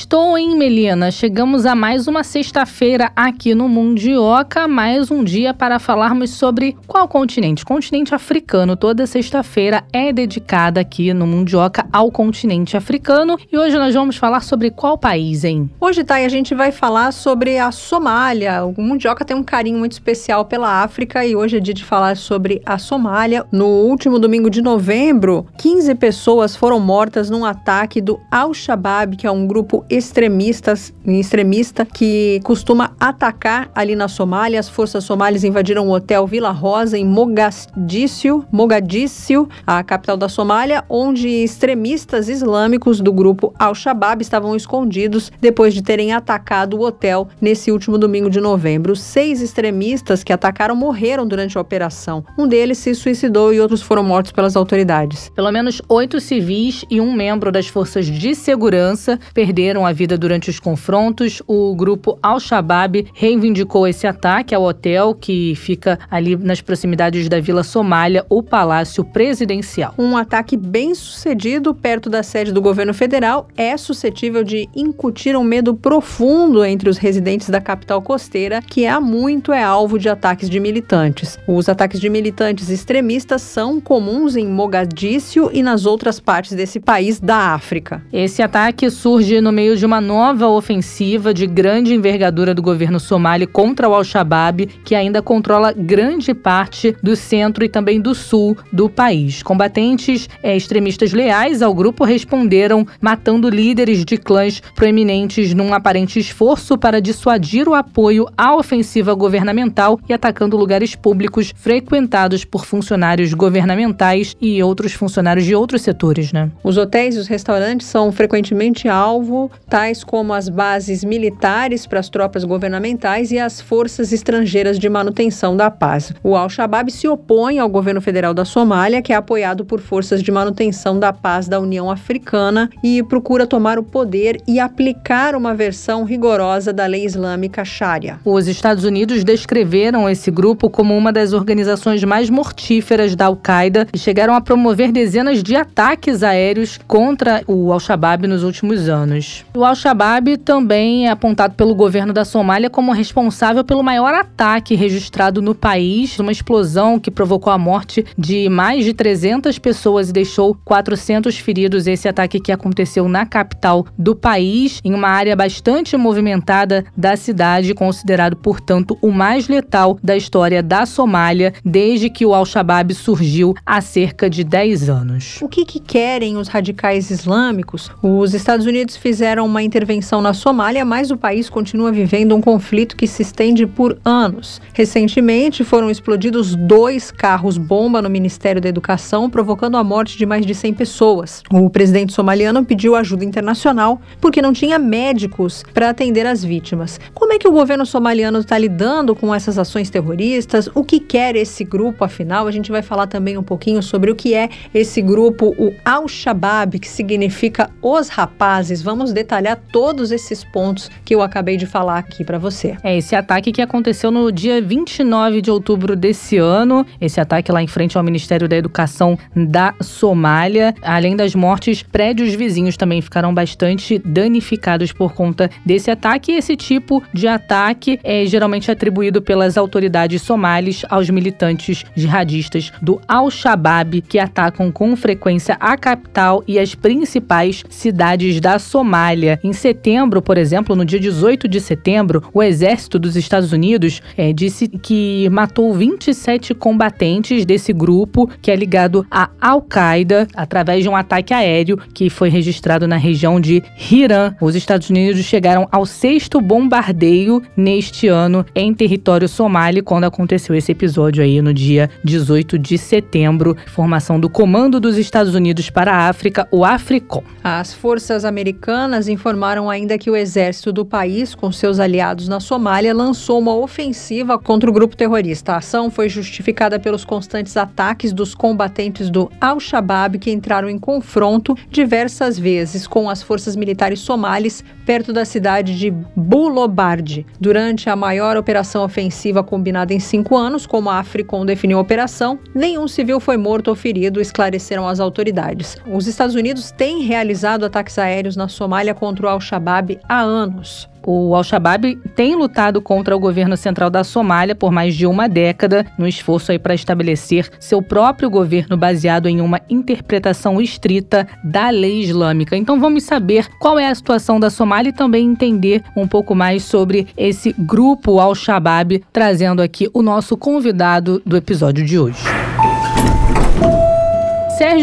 Estou em Melina. Chegamos a mais uma sexta-feira aqui no Mundioca, mais um dia para falarmos sobre qual continente? Continente africano. Toda sexta-feira é dedicada aqui no Mundioca ao continente africano. E hoje nós vamos falar sobre qual país, hein? Hoje, Thay, a gente vai falar sobre a Somália. O Mundioca tem um carinho muito especial pela África e hoje é dia de falar sobre a Somália. No último domingo de novembro, 15 pessoas foram mortas num ataque do Al-Shabaab, que é um grupo extremistas, extremista que costuma atacar ali na Somália. As forças somalis invadiram o hotel Vila Rosa em Mogadíscio, Mogadíscio, a capital da Somália, onde extremistas islâmicos do grupo Al-Shabaab estavam escondidos depois de terem atacado o hotel nesse último domingo de novembro. Seis extremistas que atacaram morreram durante a operação. Um deles se suicidou e outros foram mortos pelas autoridades. Pelo menos oito civis e um membro das forças de segurança perderam perderam a vida durante os confrontos. O grupo Al-Shabaab reivindicou esse ataque ao hotel que fica ali nas proximidades da Vila Somália, o Palácio Presidencial. Um ataque bem sucedido perto da sede do governo federal é suscetível de incutir um medo profundo entre os residentes da capital costeira, que há muito é alvo de ataques de militantes. Os ataques de militantes extremistas são comuns em Mogadíscio e nas outras partes desse país da África. Esse ataque surge no meio meio de uma nova ofensiva de grande envergadura do governo somali contra o Al-Shabaab, que ainda controla grande parte do centro e também do sul do país. Combatentes é, extremistas leais ao grupo responderam matando líderes de clãs proeminentes num aparente esforço para dissuadir o apoio à ofensiva governamental e atacando lugares públicos frequentados por funcionários governamentais e outros funcionários de outros setores, né? Os hotéis e os restaurantes são frequentemente alvo tais como as bases militares para as tropas governamentais e as forças estrangeiras de manutenção da paz. O Al-Shabaab se opõe ao governo federal da Somália, que é apoiado por forças de manutenção da paz da União Africana e procura tomar o poder e aplicar uma versão rigorosa da lei islâmica Sharia. Os Estados Unidos descreveram esse grupo como uma das organizações mais mortíferas da Al-Qaeda e chegaram a promover dezenas de ataques aéreos contra o Al-Shabaab nos últimos anos. O Al-Shabaab também é apontado pelo governo da Somália como responsável pelo maior ataque registrado no país, uma explosão que provocou a morte de mais de 300 pessoas e deixou 400 feridos. Esse ataque que aconteceu na capital do país, em uma área bastante movimentada da cidade, considerado, portanto, o mais letal da história da Somália desde que o Al-Shabaab surgiu há cerca de 10 anos. O que, que querem os radicais islâmicos? Os Estados Unidos fizeram fizeram uma intervenção na Somália, mas o país continua vivendo um conflito que se estende por anos. Recentemente foram explodidos dois carros-bomba no Ministério da Educação, provocando a morte de mais de 100 pessoas. O presidente somaliano pediu ajuda internacional porque não tinha médicos para atender as vítimas. Como é que o governo somaliano está lidando com essas ações terroristas? O que quer esse grupo, afinal? A gente vai falar também um pouquinho sobre o que é esse grupo, o Al-Shabaab, que significa os rapazes. Vamos detalhar todos esses pontos que eu acabei de falar aqui para você. É esse ataque que aconteceu no dia 29 de outubro desse ano, esse ataque lá em frente ao Ministério da Educação da Somália. Além das mortes, prédios vizinhos também ficaram bastante danificados por conta desse ataque. Esse tipo de ataque é geralmente atribuído pelas autoridades somalis aos militantes jihadistas do Al-Shabaab, que atacam com frequência a capital e as principais cidades da Somália. Somália. Em setembro, por exemplo, no dia 18 de setembro, o exército dos Estados Unidos é, disse que matou 27 combatentes desse grupo que é ligado à Al-Qaeda através de um ataque aéreo que foi registrado na região de Hiran. Os Estados Unidos chegaram ao sexto bombardeio neste ano em território somali quando aconteceu esse episódio aí no dia 18 de setembro. Formação do Comando dos Estados Unidos para a África, o AFRICOM. As forças americanas informaram ainda que o exército do país, com seus aliados na Somália, lançou uma ofensiva contra o grupo terrorista. A ação foi justificada pelos constantes ataques dos combatentes do Al-Shabaab que entraram em confronto diversas vezes com as forças militares somalis perto da cidade de Bulobardi. Durante a maior operação ofensiva combinada em cinco anos, como a Africom definiu a operação, nenhum civil foi morto ou ferido, esclareceram as autoridades. Os Estados Unidos têm realizado ataques aéreos na Somália contra o Al-Shabaab há anos. O Al-Shabaab tem lutado contra o governo central da Somália por mais de uma década, no esforço para estabelecer seu próprio governo baseado em uma interpretação estrita da lei islâmica. Então vamos saber qual é a situação da Somália e também entender um pouco mais sobre esse grupo Al-Shabaab, trazendo aqui o nosso convidado do episódio de hoje.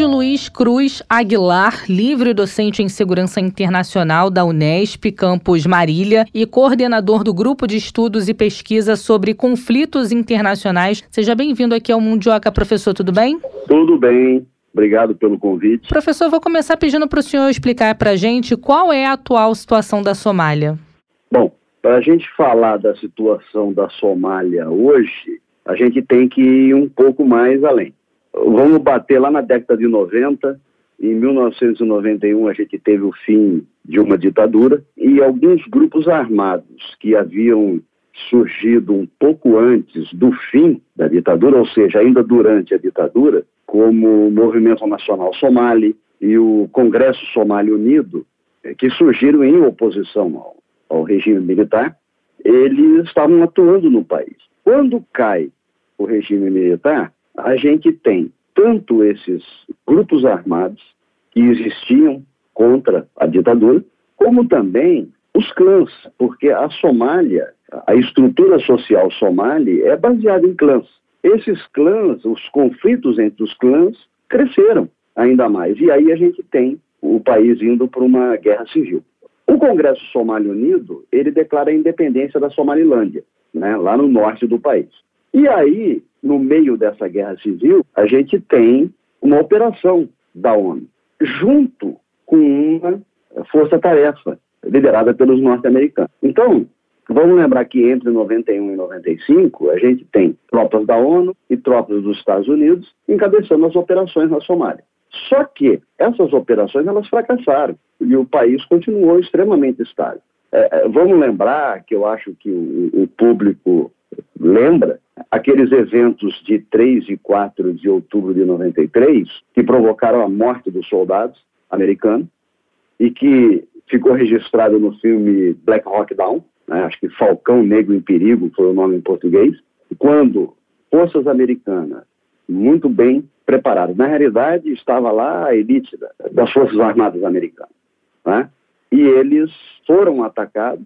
Luiz Cruz Aguilar, livre docente em segurança internacional da Unesp, campus Marília, e coordenador do grupo de estudos e pesquisa sobre conflitos internacionais. Seja bem-vindo aqui ao Mundioca, professor, tudo bem? Tudo bem. Obrigado pelo convite. Professor, vou começar pedindo para o senhor explicar para a gente qual é a atual situação da Somália. Bom, para a gente falar da situação da Somália hoje, a gente tem que ir um pouco mais além. Vamos bater lá na década de 90. Em 1991, a gente teve o fim de uma ditadura e alguns grupos armados que haviam surgido um pouco antes do fim da ditadura, ou seja, ainda durante a ditadura, como o Movimento Nacional Somali e o Congresso Somali Unido, eh, que surgiram em oposição ao, ao regime militar, eles estavam atuando no país. Quando cai o regime militar, a gente tem tanto esses grupos armados que existiam contra a ditadura, como também os clãs, porque a Somália, a estrutura social somali é baseada em clãs. Esses clãs, os conflitos entre os clãs cresceram ainda mais. E aí a gente tem o país indo para uma guerra civil. O Congresso Somali Unido, ele declara a independência da Somalilândia, né, lá no norte do país. E aí no meio dessa guerra civil, a gente tem uma operação da ONU, junto com uma força-tarefa liderada pelos norte-americanos. Então, vamos lembrar que entre 91 e 95, a gente tem tropas da ONU e tropas dos Estados Unidos encabeçando as operações na Somália. Só que essas operações elas fracassaram e o país continuou extremamente estável. É, é vamos lembrar que eu acho que o, o público lembra aqueles eventos de 3 e 4 de outubro de 93, que provocaram a morte dos soldados americanos e que ficou registrado no filme Black Hawk Down, né, acho que Falcão Negro em Perigo foi o nome em português, quando forças americanas muito bem preparadas, na realidade estava lá a elite das forças armadas americanas, né, e eles foram atacados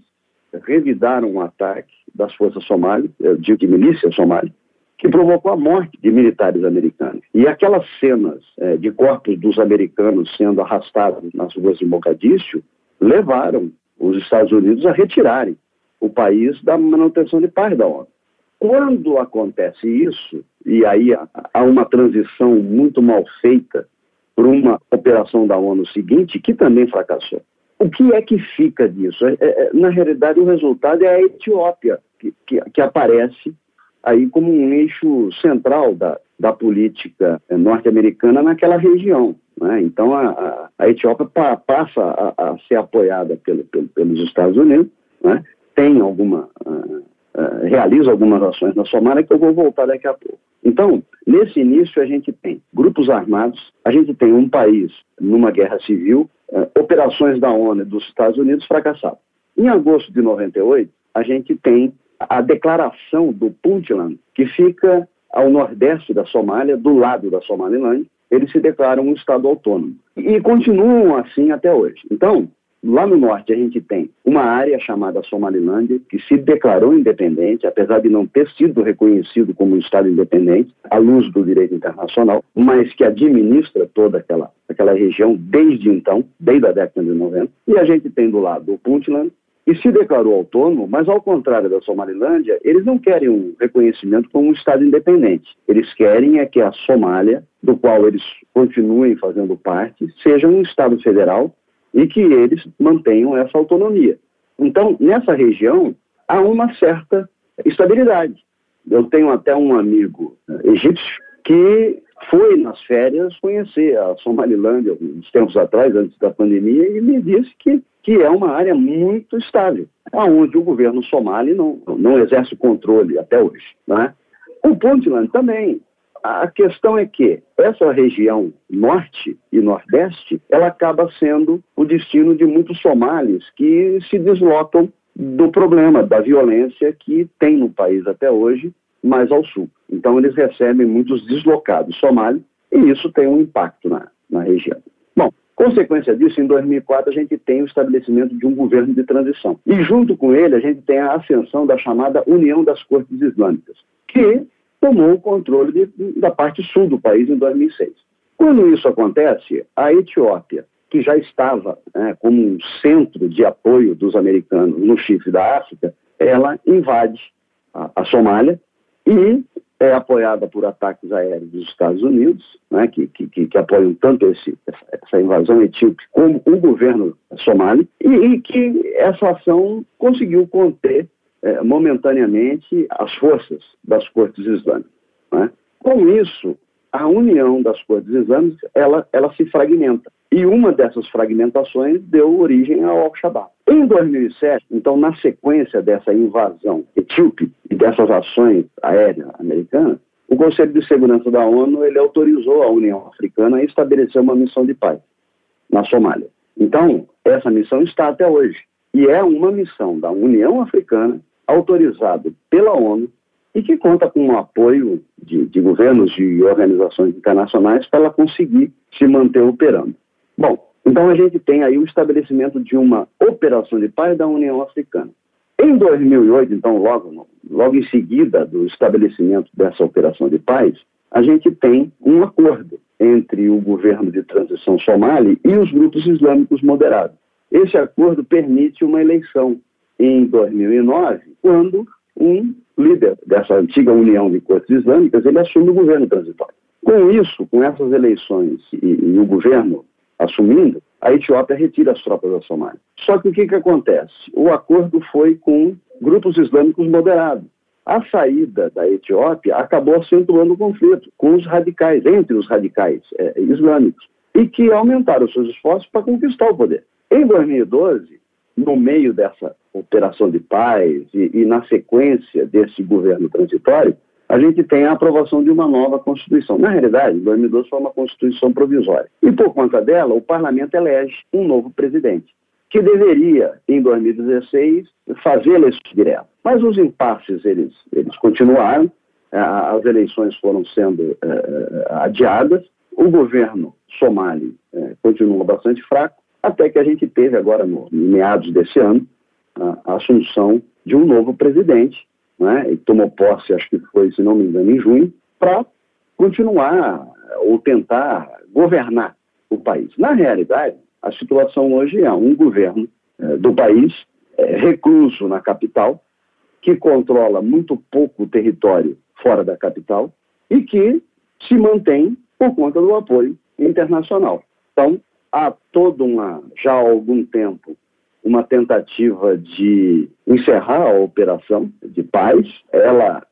revidaram um ataque das forças somalis, digo de milícia somália, que provocou a morte de militares americanos. E aquelas cenas é, de corpos dos americanos sendo arrastados nas ruas de Mogadíscio levaram os Estados Unidos a retirarem o país da manutenção de paz da ONU. Quando acontece isso, e aí há uma transição muito mal feita para uma operação da ONU seguinte, que também fracassou. O que é que fica disso? É, é, na realidade, o resultado é a Etiópia, que, que, que aparece aí como um eixo central da, da política norte-americana naquela região. Né? Então, a, a, Etiópia pa, passa a, a, ser apoiada pelo, pelo, pelos Estados Unidos, né? tem alguma, uh, uh, realiza algumas ações na Somália que eu vou voltar daqui a pouco. Então, nesse início, a gente tem grupos armados, a gente tem um país numa guerra civil, eh, operações da ONU e dos Estados Unidos fracassaram. Em agosto de 98, a gente tem a declaração do Puntland, que fica ao nordeste da Somália, do lado da Somaliland, eles se declaram um Estado autônomo. E continuam assim até hoje. Então, Lá no norte, a gente tem uma área chamada Somalilândia, que se declarou independente, apesar de não ter sido reconhecido como um Estado independente, à luz do direito internacional, mas que administra toda aquela, aquela região desde então, desde a década de 90. E a gente tem do lado o Puntland, que se declarou autônomo, mas ao contrário da Somalilândia, eles não querem um reconhecimento como um Estado independente. Eles querem é que a Somália, do qual eles continuem fazendo parte, seja um Estado federal e que eles mantenham essa autonomia. Então, nessa região, há uma certa estabilidade. Eu tenho até um amigo eh, egípcio que foi nas férias conhecer a Somalilândia uns tempos atrás, antes da pandemia, e me disse que, que é uma área muito estável, onde o governo somali não, não exerce controle até hoje. Né? O Puntland também. A questão é que essa região norte e nordeste, ela acaba sendo o destino de muitos somalis que se deslocam do problema da violência que tem no país até hoje, mais ao sul. Então, eles recebem muitos deslocados somalis e isso tem um impacto na, na região. Bom, consequência disso, em 2004, a gente tem o estabelecimento de um governo de transição. E, junto com ele, a gente tem a ascensão da chamada União das Cortes Islâmicas, que tomou o controle de, da parte sul do país em 2006. Quando isso acontece, a Etiópia, que já estava né, como um centro de apoio dos americanos no chifre da África, ela invade a, a Somália e é apoiada por ataques aéreos dos Estados Unidos, né, que, que, que, apoiam tanto esse, essa invasão etíope como o governo somali, e, e que essa ação conseguiu conter é, momentaneamente as forças das cortes islâmicas. Né? Com isso, a união das cortes islâmicas ela, ela se fragmenta. E uma dessas fragmentações deu origem ao Al-Shabaab. Em 2007, então, na sequência dessa invasão etíope e dessas ações aéreas americanas, o Conselho de Segurança da ONU ele autorizou a União Africana a estabelecer uma missão de paz na Somália. Então, essa missão está até hoje. E é uma missão da União Africana, autorizada pela ONU, e que conta com o apoio de, de governos e organizações internacionais para ela conseguir se manter operando. Bom, então a gente tem aí o estabelecimento de uma operação de paz da União Africana. Em 2008, então, logo, logo em seguida do estabelecimento dessa operação de paz, a gente tem um acordo entre o governo de transição somali e os grupos islâmicos moderados. Esse acordo permite uma eleição em 2009, quando um líder dessa antiga União de Cortes Islâmicas, ele assume o governo transitório. Com isso, com essas eleições e, e o governo assumindo, a Etiópia retira as tropas da Somália. Só que o que, que acontece? O acordo foi com grupos islâmicos moderados. A saída da Etiópia acabou acentuando o conflito com os radicais, entre os radicais é, islâmicos, e que aumentaram seus esforços para conquistar o poder. Em 2012, no meio dessa operação de paz e, e, na sequência desse governo transitório, a gente tem a aprovação de uma nova Constituição. Na realidade, 2012 foi uma Constituição provisória. E por conta dela, o parlamento elege um novo presidente, que deveria, em 2016, fazer eleições diretas. Mas os impasses, eles, eles continuaram, as eleições foram sendo é, adiadas, o governo somali continua bastante fraco, até que a gente teve agora, no, meados desse ano, a, a assunção de um novo presidente, né, e tomou posse, acho que foi, se não me engano, em junho, para continuar ou tentar governar o país. Na realidade, a situação hoje é um governo é, do país é, recluso na capital, que controla muito pouco território fora da capital e que se mantém por conta do apoio internacional. Então, há todo uma, já há algum tempo, uma tentativa de encerrar a operação de paz. Ela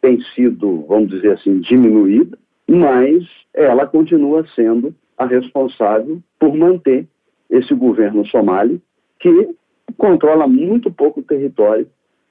tem sido, vamos dizer assim, diminuída, mas ela continua sendo a responsável por manter esse governo somali que controla muito pouco território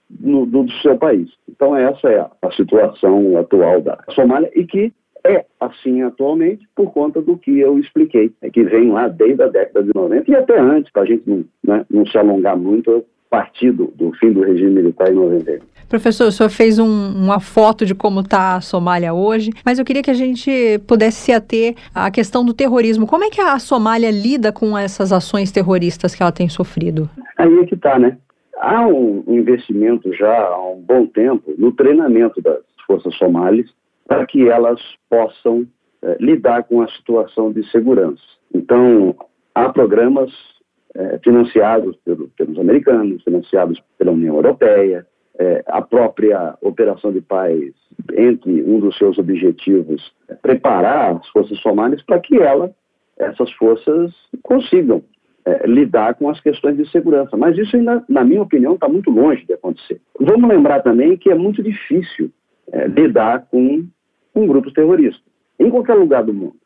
no, do, do, seu país. Então essa é a, a situação atual da Somália e que é assim atualmente por conta do que eu expliquei, é que vem lá desde a década de 90 e até antes, para a gente não, né, não se alongar muito, partido do fim do regime militar em 91. Professor, o senhor fez um, uma foto de como está a Somália hoje, mas eu queria que a gente pudesse se ater à questão do terrorismo. Como é que a Somália lida com essas ações terroristas que ela tem sofrido? Aí é que está, né? Há um investimento já há um bom tempo no treinamento das forças somalis para que elas possam é, lidar com a situação de segurança. Então, há programas é, financiados pelo, pelos americanos, financiados pela União Europeia, é, a própria Operação de Paz, entre um dos seus objetivos, é preparar as forças somalis para que ela, essas forças consigam é, lidar com as questões de segurança. Mas isso, ainda, na minha opinião, está muito longe de acontecer. Vamos lembrar também que é muito difícil é, lidar com, com grupos terroristas, em qualquer lugar do mundo.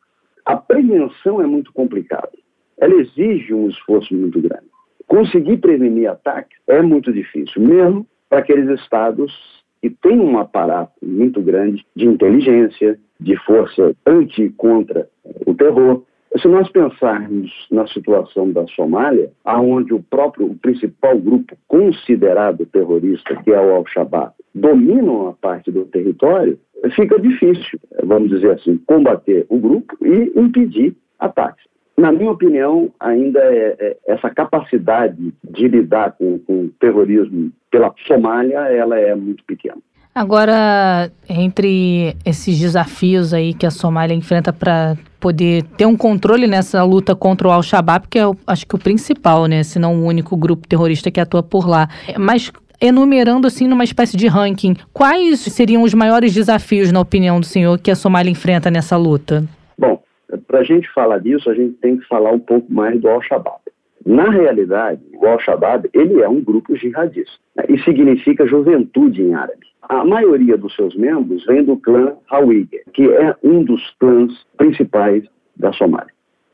A prevenção é muito complicada. Ela exige um esforço muito grande. Conseguir prevenir ataques é muito difícil, mesmo para aqueles estados que têm um aparato muito grande de inteligência, de força anti contra o terror. Se nós pensarmos na situação da Somália, aonde o próprio o principal grupo considerado terrorista, que é o Al-Shabaab, domina uma parte do território, fica difícil, vamos dizer assim, combater o grupo e impedir ataques. Na minha opinião, ainda é, é, essa capacidade de lidar com, com o terrorismo pela Somália, ela é muito pequena. Agora, entre esses desafios aí que a Somália enfrenta para poder ter um controle nessa luta contra o Al-Shabaab, que é, acho que o principal, né? Se não o único grupo terrorista que atua por lá. Mas enumerando assim numa espécie de ranking, quais seriam os maiores desafios, na opinião do senhor, que a Somália enfrenta nessa luta? Bom, para a gente falar disso, a gente tem que falar um pouco mais do Al-Shabaab. Na realidade, o Al-Shabaab ele é um grupo jihadista né, e significa juventude em árabe. A maioria dos seus membros vem do clã Hawija, que é um dos clãs principais da Somália.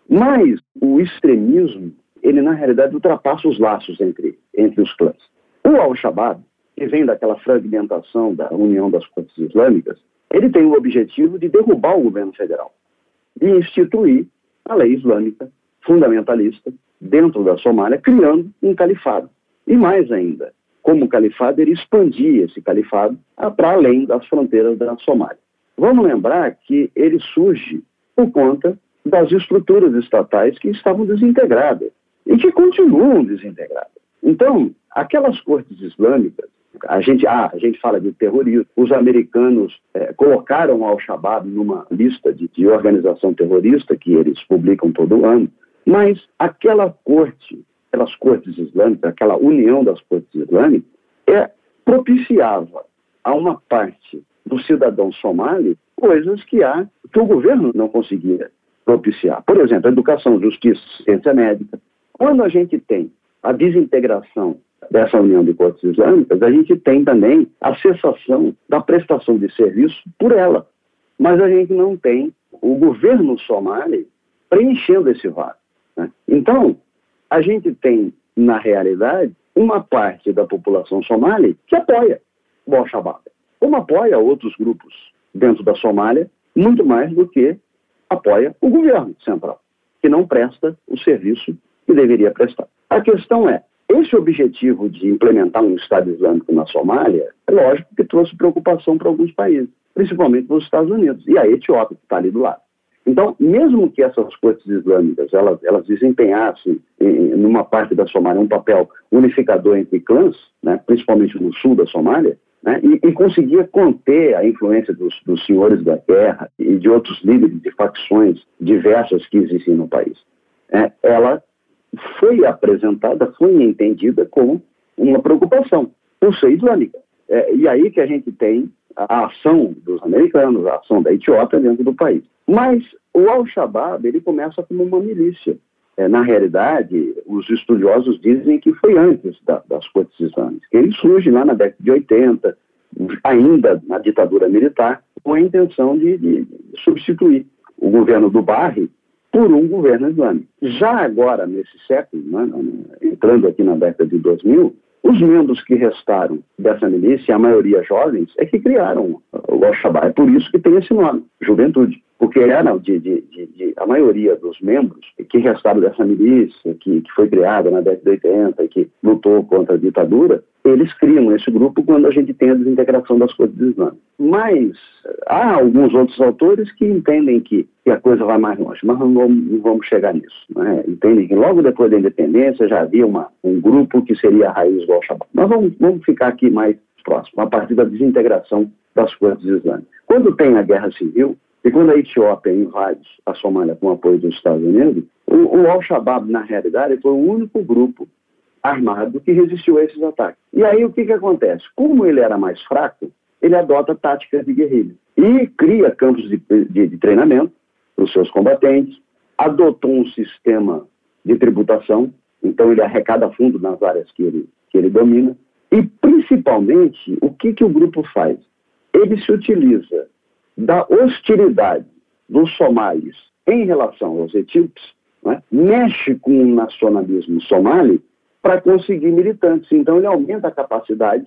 Mas o extremismo, ele na realidade ultrapassa os laços entre, entre os clãs. O Al-Shabaab, que vem daquela fragmentação da União das Forças Islâmicas, ele tem o objetivo de derrubar o governo federal e instituir a lei islâmica fundamentalista dentro da Somália, criando um califado. E mais ainda, como califado, ele expandia esse califado para além das fronteiras da Somália. Vamos lembrar que ele surge por conta das estruturas estatais que estavam desintegradas e que continuam desintegradas. Então, aquelas cortes islâmicas, a gente, ah, a gente fala de terrorismo, os americanos é, colocaram o Al-Shabaab numa lista de, de organização terrorista que eles publicam todo ano, mas aquela corte aquelas cortes islâmicas, aquela união das cortes islâmicas, é, propiciava a uma parte do cidadão somali coisas que, há, que o governo não conseguia propiciar. Por exemplo, educação, justiça, ciência médica. Quando a gente tem a desintegração dessa união de cortes islâmicas, a gente tem também a cessação da prestação de serviço por ela. Mas a gente não tem o governo somali preenchendo esse vácuo. Né? Então, a gente tem, na realidade, uma parte da população somali que apoia o Al-Shabaab, como apoia outros grupos dentro da Somália, muito mais do que apoia o governo central, que não presta o serviço que deveria prestar. A questão é, esse objetivo de implementar um Estado Islâmico na Somália, é lógico que trouxe preocupação para alguns países, principalmente para os Estados Unidos e a Etiópia, que está ali do lado. Então, mesmo que essas cortes islâmicas elas, elas desempenhassem em, numa parte da Somália um papel unificador entre clãs, né, principalmente no sul da Somália, né, e, e, conseguia conter a influência dos, dos, senhores da guerra e de outros líderes de facções diversas que existem no país, é, ela foi apresentada, foi entendida como uma preocupação por ser islâmica. É, e aí que a gente tem a ação dos americanos, a ação da Etiópia dentro do país. Mas o Al-Shabaab ele começa como uma milícia. É, na realidade, os estudiosos dizem que foi antes da, das cortes islâmicas, ele surge lá na década de 80, ainda na ditadura militar, com a intenção de, de substituir o governo do Barre por um governo islâmico. Já agora, nesse século, né, entrando aqui na década de 2000, os membros que restaram dessa milícia, a maioria jovens, é que criaram o Al-Shabaab. É por isso que tem esse nome, juventude. Porque era de, de, de, de, a maioria dos membros que restaram dessa milícia, que, que foi criada na década de 80 e que lutou contra a ditadura, eles criam esse grupo quando a gente tem a desintegração das coisas islâmicas. Mas há alguns outros autores que entendem que, que a coisa vai mais longe, mas não vamos, não vamos chegar nisso. Né? Entendem que logo depois da independência já havia uma, um grupo que seria a raiz do Al-Shabaab. Mas vamos, vamos ficar aqui mais próximo, a partir da desintegração das coisas islâmicas. Quando tem a guerra civil, e quando a Etiópia invade a Somália com apoio dos Estados Unidos, o, o Al-Shabaab, na realidade, foi o único grupo armado que resistiu a esses ataques. E aí o que, que acontece? Como ele era mais fraco, ele adota táticas de guerrilha e cria campos de, de, de treinamento para os seus combatentes, adotou um sistema de tributação, então ele arrecada fundo nas áreas que ele, que ele domina. E, principalmente, o que, que o grupo faz? Ele se utiliza da hostilidade dos somalis em relação aos etíopes, né? mexe com o nacionalismo somali para conseguir militantes. Então, ele aumenta a capacidade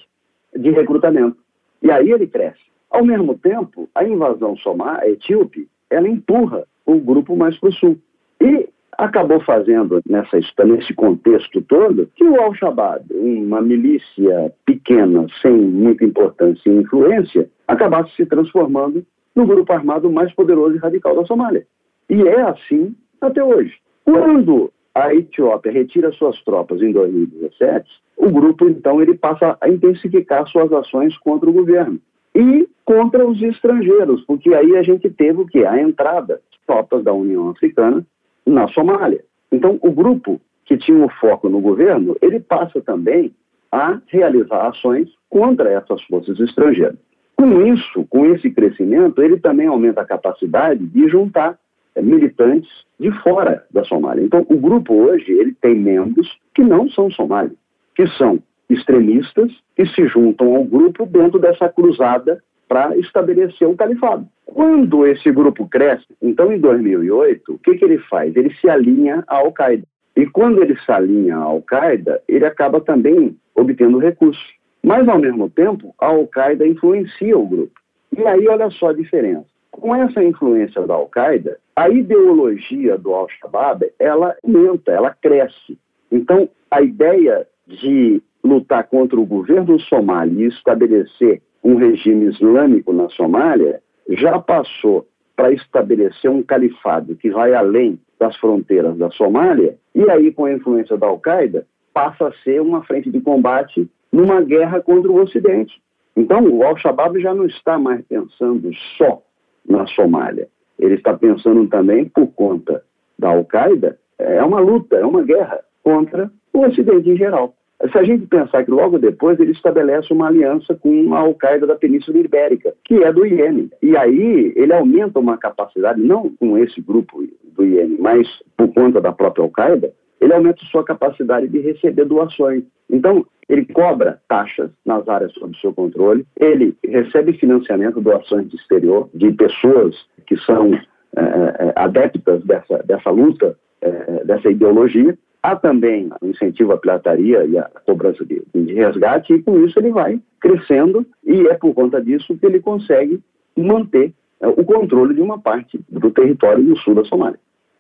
de recrutamento. E aí ele cresce. Ao mesmo tempo, a invasão somar, etíope, ela empurra o grupo mais para o sul. E acabou fazendo, nessa, nesse contexto todo, que o Al-Shabaab, uma milícia pequena, sem muita importância e influência, acabasse se transformando no grupo armado mais poderoso e radical da Somália. E é assim até hoje. Quando a Etiópia retira suas tropas em 2017, o grupo, então, ele passa a intensificar suas ações contra o governo e contra os estrangeiros, porque aí a gente teve o quê? A entrada de tropas da União Africana na Somália. Então, o grupo que tinha o foco no governo, ele passa também a realizar ações contra essas forças estrangeiras. Com isso, com esse crescimento, ele também aumenta a capacidade de juntar é, militantes de fora da Somália. Então, o grupo hoje, ele tem membros que não são somálios, que são extremistas que se juntam ao grupo dentro dessa cruzada para estabelecer um califado. Quando esse grupo cresce, então em 2008, o que, que ele faz? Ele se alinha à Al-Qaeda. E quando ele se alinha à Al-Qaeda, ele acaba também obtendo recursos. Mas, ao mesmo tempo, a Al-Qaeda influencia o grupo. E aí, olha só a diferença. Com essa influência da Al-Qaeda, a ideologia do Al-Shabaab, ela aumenta, ela cresce. Então, a ideia de lutar contra o governo somali e estabelecer um regime islâmico na Somália, já passou para estabelecer um califado que vai além das fronteiras da Somália, e aí, com a influência da Al-Qaeda, passa a ser uma frente de combate numa guerra contra o Ocidente. Então, o Al-Shabaab já não está mais pensando só na Somália. Ele está pensando também, por conta da Al-Qaeda, é uma luta, é uma guerra contra o Ocidente em geral. Se a gente pensar que logo depois ele estabelece uma aliança com a Al-Qaeda da Península Ibérica, que é do Iêmen. E aí ele aumenta uma capacidade, não com esse grupo do Iêmen, mas por conta da própria Al-Qaeda, ele aumenta sua capacidade de receber doações. Então, ele cobra taxas nas áreas sob seu controle, ele recebe financiamento, doações de exterior, de pessoas que são é, adeptas dessa, dessa luta, é, dessa ideologia, Há também o incentivo à pirataria e à cobrança de, de resgate, e com isso ele vai crescendo, e é por conta disso que ele consegue manter é, o controle de uma parte do território do sul da Somália.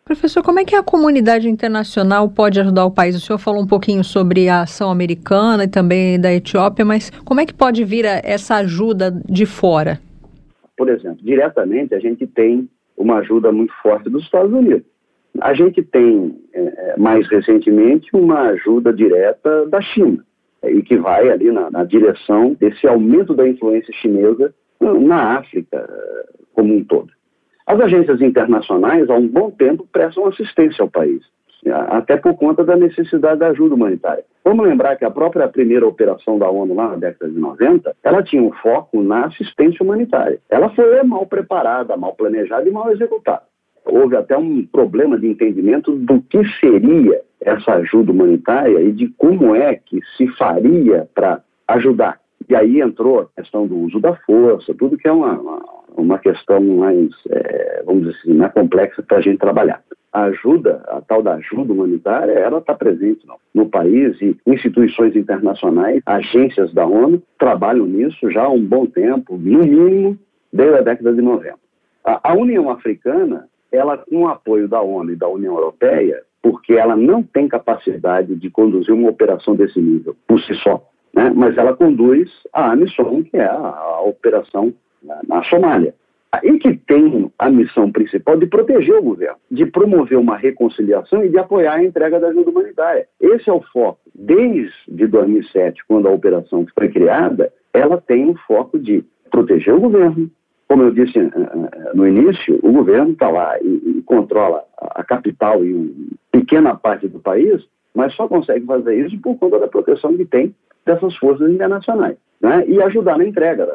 Professor, como é que a comunidade internacional pode ajudar o país? O senhor falou um pouquinho sobre a ação americana e também da Etiópia, mas como é que pode vir essa ajuda de fora? Por exemplo, diretamente a gente tem uma ajuda muito forte dos Estados Unidos. A gente tem, é, é, mais recentemente, uma ajuda direta da China, é, e que vai ali na, na direção desse aumento da influência chinesa na África como um todo. As agências internacionais, há um bom tempo, prestam assistência ao país, até por conta da necessidade da ajuda humanitária. Vamos lembrar que a própria primeira operação da ONU lá na década de 90, ela tinha um foco na assistência humanitária. Ela foi mal preparada, mal planejada e mal executada houve até um problema de entendimento do que seria essa ajuda humanitária e de como é que se faria para ajudar. E aí entrou a questão do uso da força, tudo que é uma, uma, uma questão mais, é, vamos dizer assim, mais complexa para a gente trabalhar. A ajuda, a tal da ajuda humanitária, ela está presente no, no país e instituições internacionais, agências da ONU trabalham nisso já há um bom tempo, no mínimo desde a década de 90. A, a União Africana ela com o apoio da ONU e da União Europeia, porque ela não tem capacidade de conduzir uma operação desse nível por si só, né? mas ela conduz a missão que é a, a operação na, na Somália. E que tem a missão principal de proteger o governo, de promover uma reconciliação e de apoiar a entrega da ajuda humanitária. Esse é o foco. Desde 2007, quando a operação foi criada, ela tem o foco de proteger o governo, como eu disse eh, eh, no início, o governo está lá e, controla a capital e uma pequena parte do país, mas só consegue fazer isso por conta da proteção que tem dessas forças internacionais né? e ajudar na entrega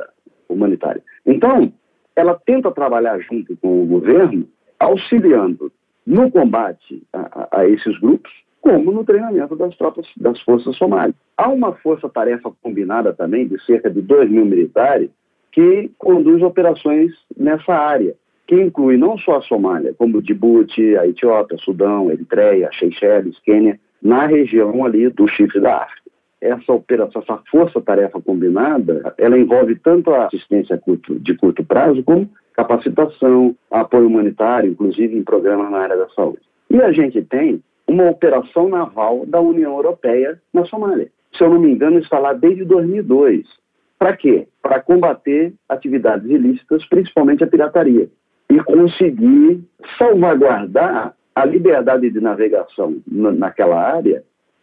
humanitária. Então, ela tenta trabalhar junto com o governo, auxiliando no combate a, a esses grupos, como no treinamento das tropas das forças somalis. Há uma força-tarefa combinada também de cerca de 2 mil militares que conduz operações nessa área, que inclui não só a Somália, como Djibouti, a Etiópia, Sudão, Eritreia, Seychelles, Quênia, na região ali do chifre da África. Essa operação, essa força-tarefa combinada, ela envolve tanto a assistência de curto prazo como capacitação, apoio humanitário, inclusive em programas na área da saúde. E a gente tem uma operação naval da União Europeia na Somália. Se eu não me engano, está lá desde 2002. Para quê? Para combater atividades ilícitas, principalmente a pirataria, e conseguir salvaguardar a liberdade de navegação naquela área,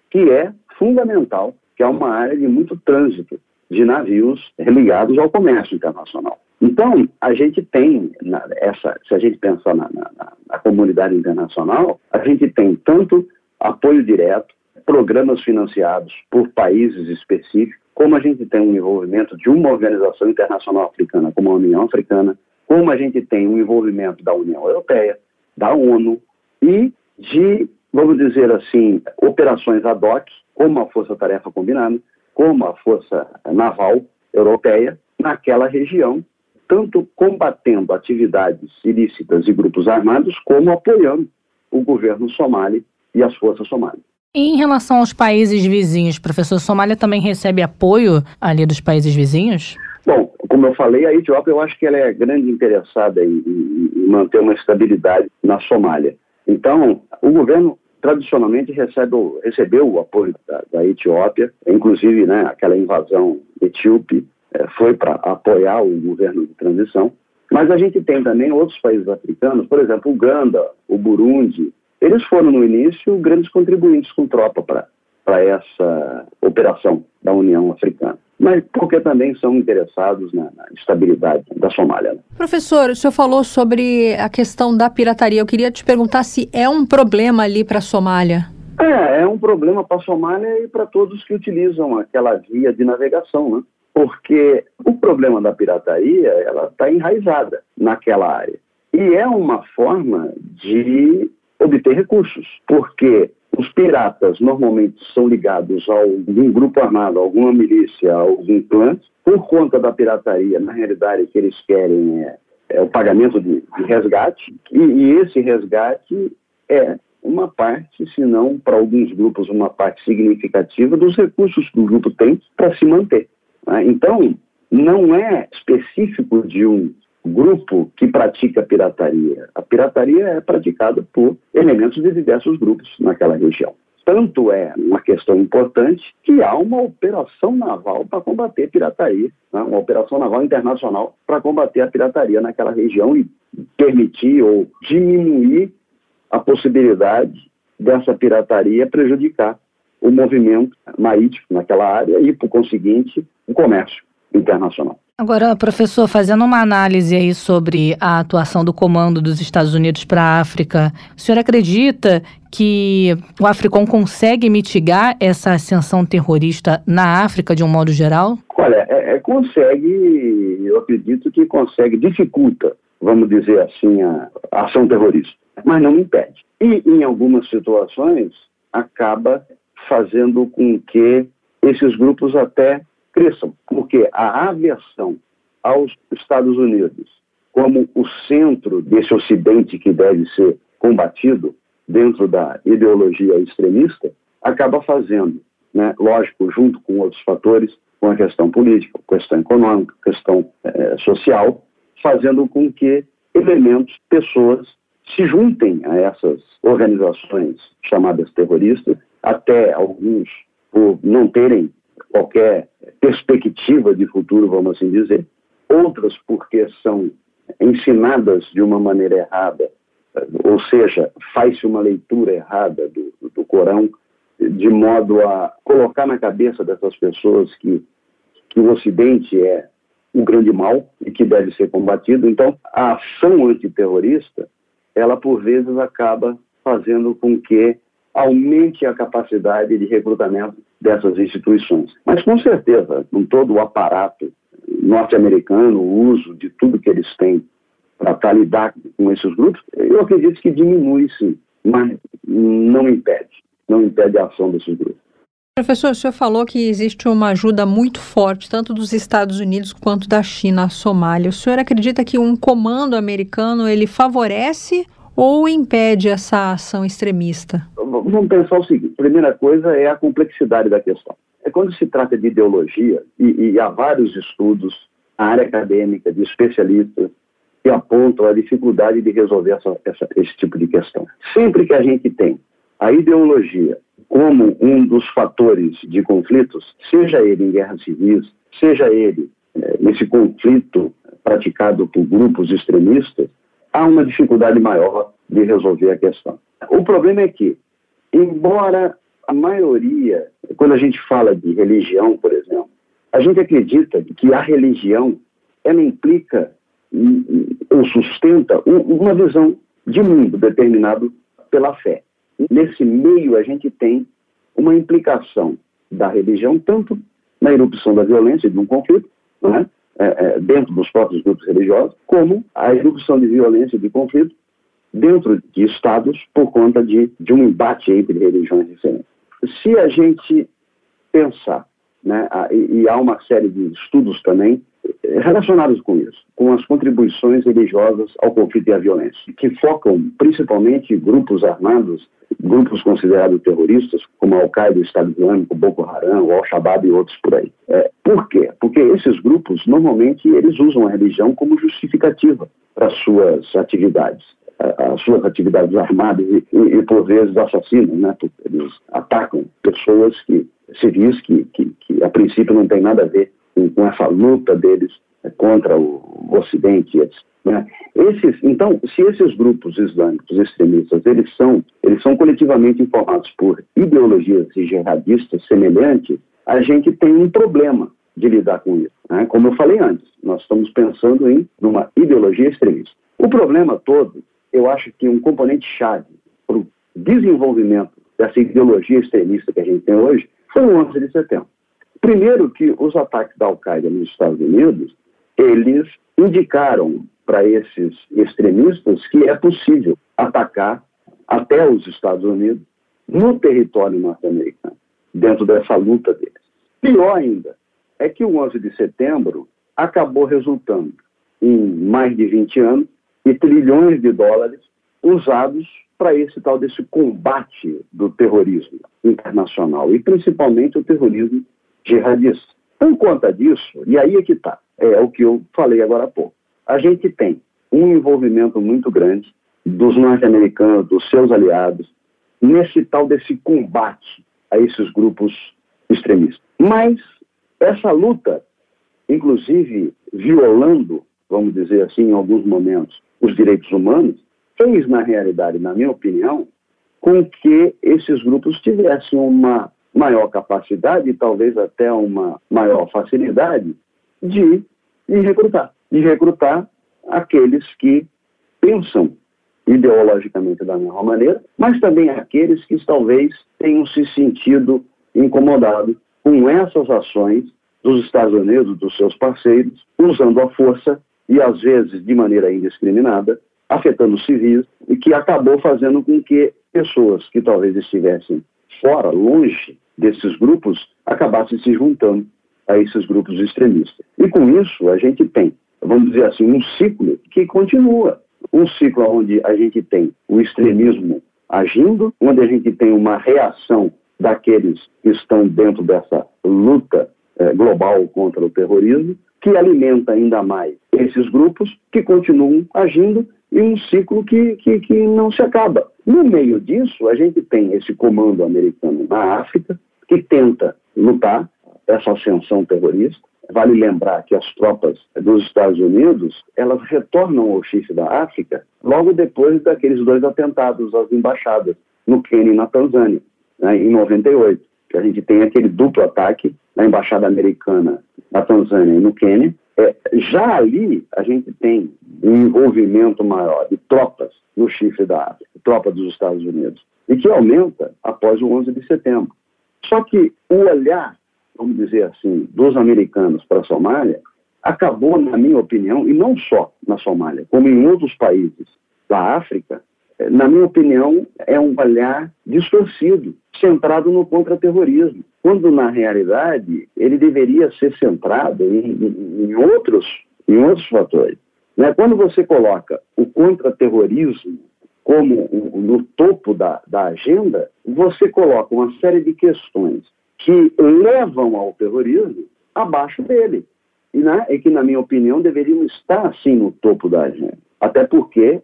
que é fundamental, que é uma área de muito trânsito de navios ligados ao comércio internacional. Então, a gente tem, essa, se a gente pensar na, na, na comunidade internacional, a gente tem tanto apoio direto, programas financiados por países específicos, como a gente tem um envolvimento de uma organização internacional africana, como a União Africana, como a gente tem um envolvimento da União Europeia, da ONU e de, vamos dizer assim, operações ad hoc, como a Força Tarefa Combinada, como a Força Naval Europeia, naquela região, tanto combatendo atividades ilícitas e grupos armados, como apoiando o governo somali e as forças somalis. Em relação aos países vizinhos, professor, Somália também recebe apoio ali dos países vizinhos? Bom, como eu falei, a Etiópia eu acho que ela é grande interessada em, em manter uma estabilidade na Somália. Então, o governo tradicionalmente recebe, recebeu o apoio da, da Etiópia, inclusive né, aquela invasão etíope é, foi para apoiar o governo de transição. Mas a gente tem também outros países africanos, por exemplo, Uganda, o Burundi, eles foram no início grandes contribuintes com tropa para essa operação da União Africana mas porque também são interessados na, na estabilidade da Somália. Né? Professor, o senhor falou sobre a questão da pirataria. Eu queria te perguntar se é um problema ali para a Somália. É, é um problema para a Somália e para todos que utilizam aquela via de navegação, né? Porque o problema da pirataria, ela está enraizada naquela área. E é uma forma de obter recursos, porque os piratas normalmente são ligados a algum grupo armado, a alguma milícia, a algum clã. Por conta da pirataria, na realidade, o que eles querem é, é o pagamento de, de resgate, e, e, esse resgate é uma parte, se não para alguns grupos, uma parte significativa dos recursos que o grupo tem para se manter. Né? Então, não é específico de um grupo que pratica pirataria. A pirataria é praticada por elementos de diversos grupos naquela região. Tanto é uma questão importante que há uma operação naval para combater pirataria, né? uma operação naval internacional para combater a pirataria naquela região e permitir ou diminuir a possibilidade dessa pirataria prejudicar o movimento marítimo naquela área e, por conseguinte, o comércio internacional. Agora, professor, fazendo uma análise aí sobre a atuação do comando dos Estados Unidos para a África, o senhor acredita que o Africom consegue mitigar essa ascensão terrorista na África de um modo geral? Olha, é, é, consegue, eu acredito que consegue, dificulta, vamos dizer assim, a, a ação terrorista, mas não impede. E em algumas situações acaba fazendo com que esses grupos até cresçam, porque a aviação aos Estados Unidos como o centro desse Ocidente que deve ser combatido dentro da ideologia extremista, acaba fazendo, né, lógico, junto com outros fatores, com a questão política, questão econômica, questão é, social, fazendo com que elementos, pessoas se juntem a essas organizações chamadas terroristas, até alguns por não terem qualquer perspectiva de futuro, vamos assim dizer, outras porque são ensinadas de uma maneira errada, ou seja, faz-se uma leitura errada do, do Corão, de modo a colocar na cabeça dessas pessoas que, que o Ocidente é um grande mal e que deve ser combatido. Então, a ação antiterrorista, ela por vezes acaba fazendo com que aumente a capacidade de recrutamento dessas instituições. Mas, com certeza, com todo o aparato norte-americano, o uso de tudo que eles têm para lidar com esses grupos, eu acredito que diminui sim, mas não impede, não impede a ação desses grupos. Professor, o senhor falou que existe uma ajuda muito forte, tanto dos Estados Unidos quanto da China à Somália. O senhor acredita que um comando americano ele favorece ou impede essa ação extremista? Vamos pensar o seguinte: primeira coisa é a complexidade da questão. É quando se trata de ideologia, e, e há vários estudos, a área acadêmica, de especialistas, que apontam a dificuldade de resolver essa, essa, esse tipo de questão. Sempre que a gente tem a ideologia como um dos fatores de conflitos, seja ele em guerras civis, seja ele é, nesse conflito praticado por grupos extremistas, há uma dificuldade maior de resolver a questão. O problema é que, embora a maioria, quando a gente fala de religião, por exemplo, a gente acredita que a religião ela implica ou sustenta uma visão de mundo determinado pela fé. Nesse meio, a gente tem uma implicação da religião, tanto na erupção da violência de um conflito, né, é, é, dentro dos próprios grupos religiosos, como a erupção de violência de conflito dentro de estados por conta de, de um embate entre religiões diferentes. Se a gente pensar, né, e, e há uma série de estudos também relacionados com isso, com as contribuições religiosas ao conflito e à violência, que focam principalmente grupos armados, grupos considerados terroristas, como Al-Qaeda, o Estado Islâmico, Boko Haram, o Al-Shabaab e outros por aí. É, por quê? Porque esses grupos, normalmente, eles usam a religião como justificativa para suas atividades as suas atividades armadas e, e, e, por vezes assassinos, né? Eles atacam pessoas que civis que, que, que a princípio não tem nada a ver com, essa luta deles contra o, o Ocidente. Né? Esses, então, se esses grupos islâmicos extremistas eles são, eles são coletivamente informados por ideologias jihadistas semelhantes, a gente tem um problema de lidar com isso. Né? Como eu falei antes, nós estamos pensando em uma ideologia extremista. O problema todo, eu acho que um componente chave para o desenvolvimento dessa ideologia extremista que a gente tem hoje foi o 11 de setembro. Primeiro que os ataques da Al-Qaeda nos Estados Unidos, eles indicaram para esses extremistas que é possível atacar até os Estados Unidos no território norte-americano, dentro dessa luta deles. Pior ainda, é que o 11 de setembro acabou resultando em mais de 20 anos e trilhões de dólares usados para esse tal desse combate do terrorismo internacional e principalmente o terrorismo jihadista. Por conta disso, e aí é que está, é o que eu falei agora há pouco, a gente tem um envolvimento muito grande dos norte-americanos, dos seus aliados, nesse tal desse combate a esses grupos extremistas. Mas essa luta, inclusive violando, vamos dizer assim, em alguns momentos, os direitos humanos, fez, na realidade, na minha opinião, com que esses grupos tivessem uma maior capacidade e talvez até uma maior facilidade de, de recrutar. De recrutar aqueles que pensam ideologicamente da mesma maneira, mas também aqueles que talvez tenham se sentido incomodados com essas ações dos Estados Unidos, dos seus parceiros, usando a força e às vezes de maneira indiscriminada, afetando civis, e que acabou fazendo com que pessoas que talvez estivessem fora, longe desses grupos, acabassem se juntando a esses grupos extremistas. E com isso, a gente tem, vamos dizer assim, um ciclo que continua. Um ciclo onde a gente tem o extremismo agindo, onde a gente tem uma reação daqueles que estão dentro dessa luta eh, global contra o terrorismo, que alimenta ainda mais esses grupos que continuam agindo e um ciclo que, que, que não se acaba. No meio disso, a gente tem esse comando americano na África, que tenta lutar essa ascensão terrorista. Vale lembrar que as tropas dos Estados Unidos, elas retornam ao chifre da África logo depois daqueles dois atentados às embaixadas no Quênia e na Tanzânia, né, em 98. Que a gente tem aquele duplo ataque na embaixada americana na Tanzânia e no Quênia, é, já ali a gente tem um envolvimento maior de tropas no chifre da África, tropa dos Estados Unidos, e que aumenta após o 11 de setembro. Só que o olhar, vamos dizer assim, dos americanos para a Somália acabou, na minha opinião, e não só na Somália, como em outros países da África, na minha opinião, é um olhar distorcido, centrado no contra-terrorismo, quando na realidade ele deveria ser centrado em, em, em outros, em outros fatores. Né? Quando você coloca o contra-terrorismo como no topo da, da agenda, você coloca uma série de questões que levam ao terrorismo abaixo dele. E, né, e que, na minha opinião, deveriam estar, assim, no topo da agenda. Até porque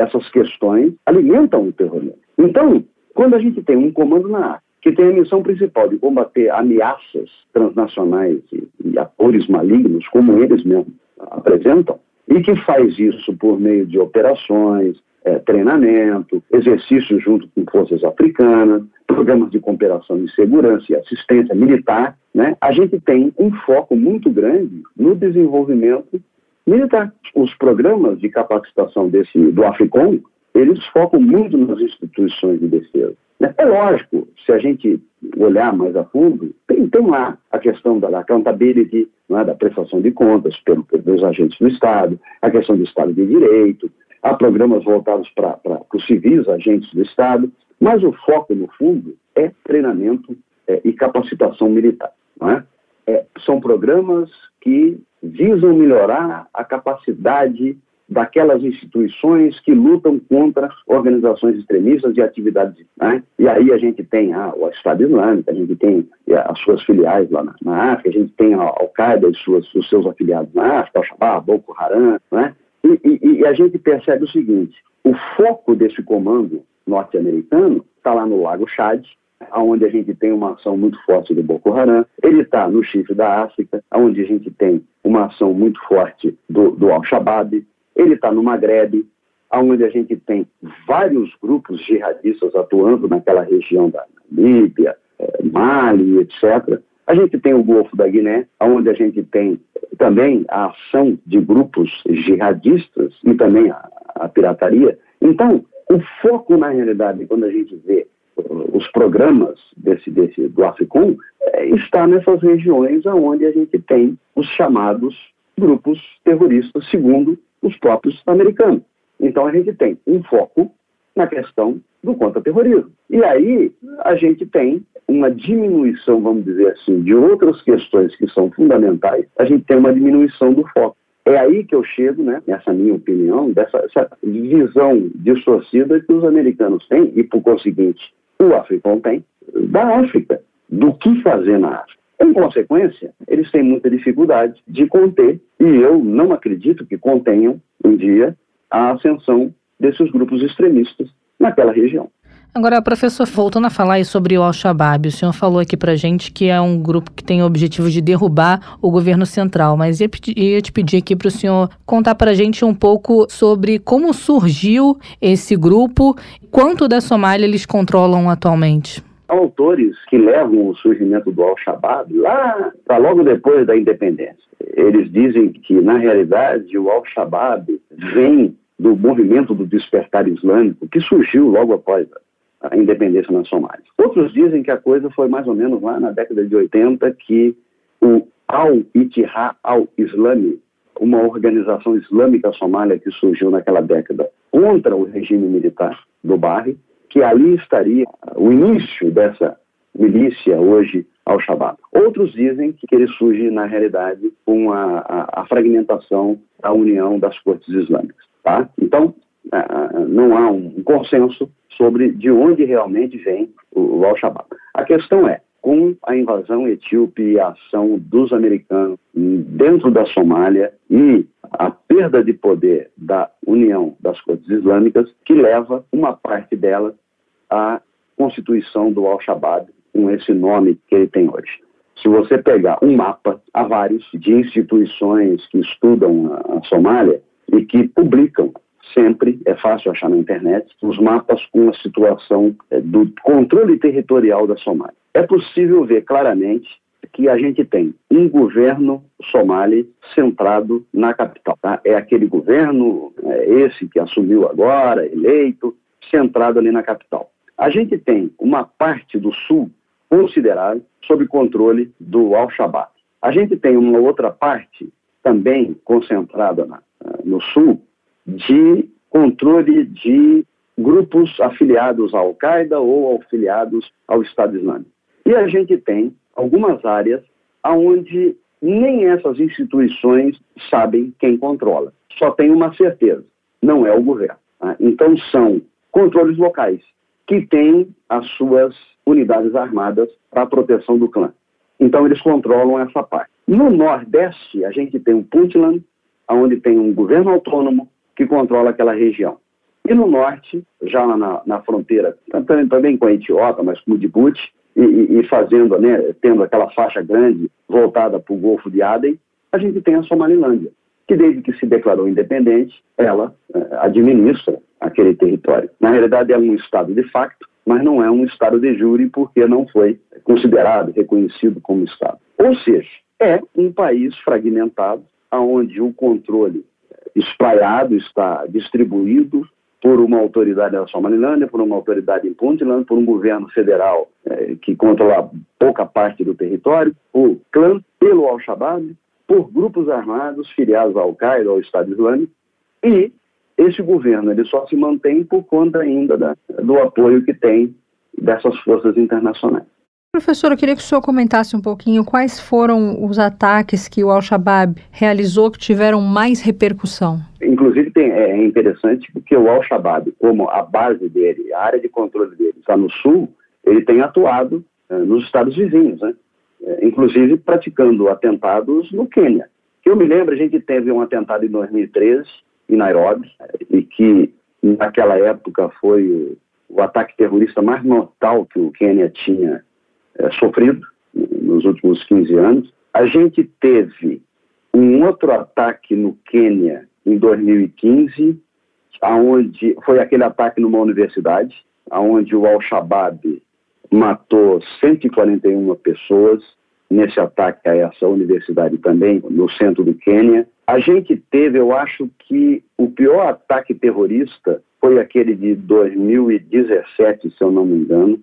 essas questões alimentam o terrorismo. Então, quando a gente tem um comando na África, que tem a missão principal de combater ameaças transnacionais e, e atores malignos, como eles mesmos apresentam, e que faz isso por meio de operações, é, treinamento, exercícios junto com forças africanas, programas de cooperação de segurança e assistência militar, né? a gente tem um foco muito grande no desenvolvimento militar. Os programas de capacitação desse, do AFRICOM, eles focam muito nas instituições de defesa. É lógico, se a gente olhar mais a fundo, tem, tem lá a questão da, da accountability, é? da prestação de contas pelo, pelos agentes do Estado, a questão do Estado de Direito, há programas voltados para os civis, agentes do Estado, mas o foco, no fundo, é treinamento é, e capacitação militar. É? É, são programas que visam melhorar a capacidade daquelas instituições que lutam contra organizações extremistas e atividades. Né? E aí a gente tem ah, o Estado Islâmico, a gente tem é, as suas filiais lá na, na África, a gente tem a Al-Qaeda e suas, os seus afiliados na África, Al-Shabaab, Boko Haram, né? E, e, e a gente percebe o seguinte: o foco desse comando norte-americano está lá no Lago Chad, onde a gente tem uma ação muito forte do Boko Haram. Ele está no chifre da África, onde a gente tem uma ação muito forte do, do Al-Shabaab. Ele está no Maghreb, onde a gente tem vários grupos jihadistas atuando naquela região da Líbia, eh, Mali, etc. A gente tem o Golfo da Guiné, onde a gente tem também a ação de grupos jihadistas e também a, a pirataria. Então, o foco, na realidade, quando a gente vê os programas desse, desse, do AFRICOM, é, está nessas regiões onde a gente tem os chamados grupos terroristas, segundo os próprios americanos. Então, a gente tem um foco na questão do contra-terrorismo. E aí, a gente tem uma diminuição, vamos dizer assim, de outras questões que são fundamentais, a gente tem uma diminuição do foco. É aí que eu chego, né, nessa minha opinião, dessa visão distorcida que os americanos têm, e por conseguinte o africano tem, da África, do que fazer na África. Em consequência, eles têm muita dificuldade de conter, e eu não acredito que contenham um dia a ascensão desses grupos extremistas naquela região. Agora, professor, voltando a falar sobre o Al-Shabaab, o senhor falou aqui pra gente que é um grupo que tem o objetivo de derrubar o governo central, mas ia, ia te pedir aqui para o senhor contar pra gente um pouco sobre como surgiu esse grupo, quanto da Somália eles controlam atualmente. Autores que levam o surgimento do Al-Shabaab lá para logo depois da independência. Eles dizem que, na realidade, o Al-Shabaab vem do movimento do despertar islâmico que surgiu logo após a independência na Somália. Outros dizem que a coisa foi mais ou menos lá na década de 80 que o Al-Ittihad al-Islami, uma organização islâmica somália que surgiu naquela década contra o regime militar do Barre, que ali estaria o início dessa milícia hoje ao Shabaab. Outros dizem que ele surge, na realidade, com a, a, a fragmentação da união das cortes islâmicas. Tá? Então, não há um consenso sobre de onde realmente vem o Al-Shabaab. A questão é, com a invasão etíope e a ação dos americanos dentro da Somália e a perda de poder da União das Cortes Islâmicas, que leva uma parte dela à constituição do Al-Shabaab, com esse nome que ele tem hoje. Se você pegar um mapa, há vários de instituições que estudam a Somália e que publicam sempre, é fácil achar na internet, os mapas com a situação é, do controle territorial da Somália. É possível ver claramente que a gente tem um governo somali centrado na capital. Tá? É aquele governo, é esse que assumiu agora, eleito, centrado ali na capital. A gente tem uma parte do sul considerável sob controle do Al-Shabaab. A gente tem uma outra parte também concentrada na, no sul, de controle de grupos afiliados à Al-Qaeda ou afiliados ao Estado Islâmico. E a gente tem algumas áreas onde nem essas instituições sabem quem controla. Só tem uma certeza: não é o governo. Tá? Então, são controles locais que têm as suas unidades armadas para a proteção do clã. Então, eles controlam essa parte. No Nordeste, a gente tem o Puntland, onde tem um governo autônomo que controla aquela região. E no norte, já na, na fronteira, também, também com a Etiópia, mas com o Djibouti, e, e, fazendo, né, tendo aquela faixa grande voltada para o Golfo de Aden, a gente tem a Somalilândia, que desde que se declarou independente, ela é, administra aquele território. Na realidade, é um Estado de facto, mas não é um Estado de jure porque não foi considerado, reconhecido como Estado. Ou seja, é um país fragmentado, onde o controle espraiado está distribuído por uma autoridade da Somalilândia, por uma autoridade em Puntland, por um governo federal eh, que controla pouca parte do território, por clã, pelo Al-Shabaab, por grupos armados filiados ao Al-Qaeda, ao Estado Islâmico, e esse governo ele só se mantém por conta ainda da, do apoio que tem dessas forças internacionais. Professor, eu queria que o senhor comentasse um pouquinho quais foram os ataques que o Al-Shabaab realizou que tiveram mais repercussão. Inclusive, tem, é interessante porque o Al-Shabaab, como a base dele, a área de controle dele está no sul, ele tem atuado é, nos estados vizinhos, né? É, inclusive praticando atentados no Quênia. Que eu me lembro, a gente teve um atentado em 2013 em Nairobi, e que naquela época foi o ataque terrorista mais mortal que o Quênia tinha é, sofrido nos últimos 15 anos. A gente teve um outro ataque no Quênia em 2015, aonde foi aquele ataque numa universidade, aonde o Al-Shabaab matou 141 pessoas nesse ataque a essa universidade também, no centro do Quênia. A gente teve, eu acho que o pior ataque terrorista foi aquele de 2017, se eu não me engano,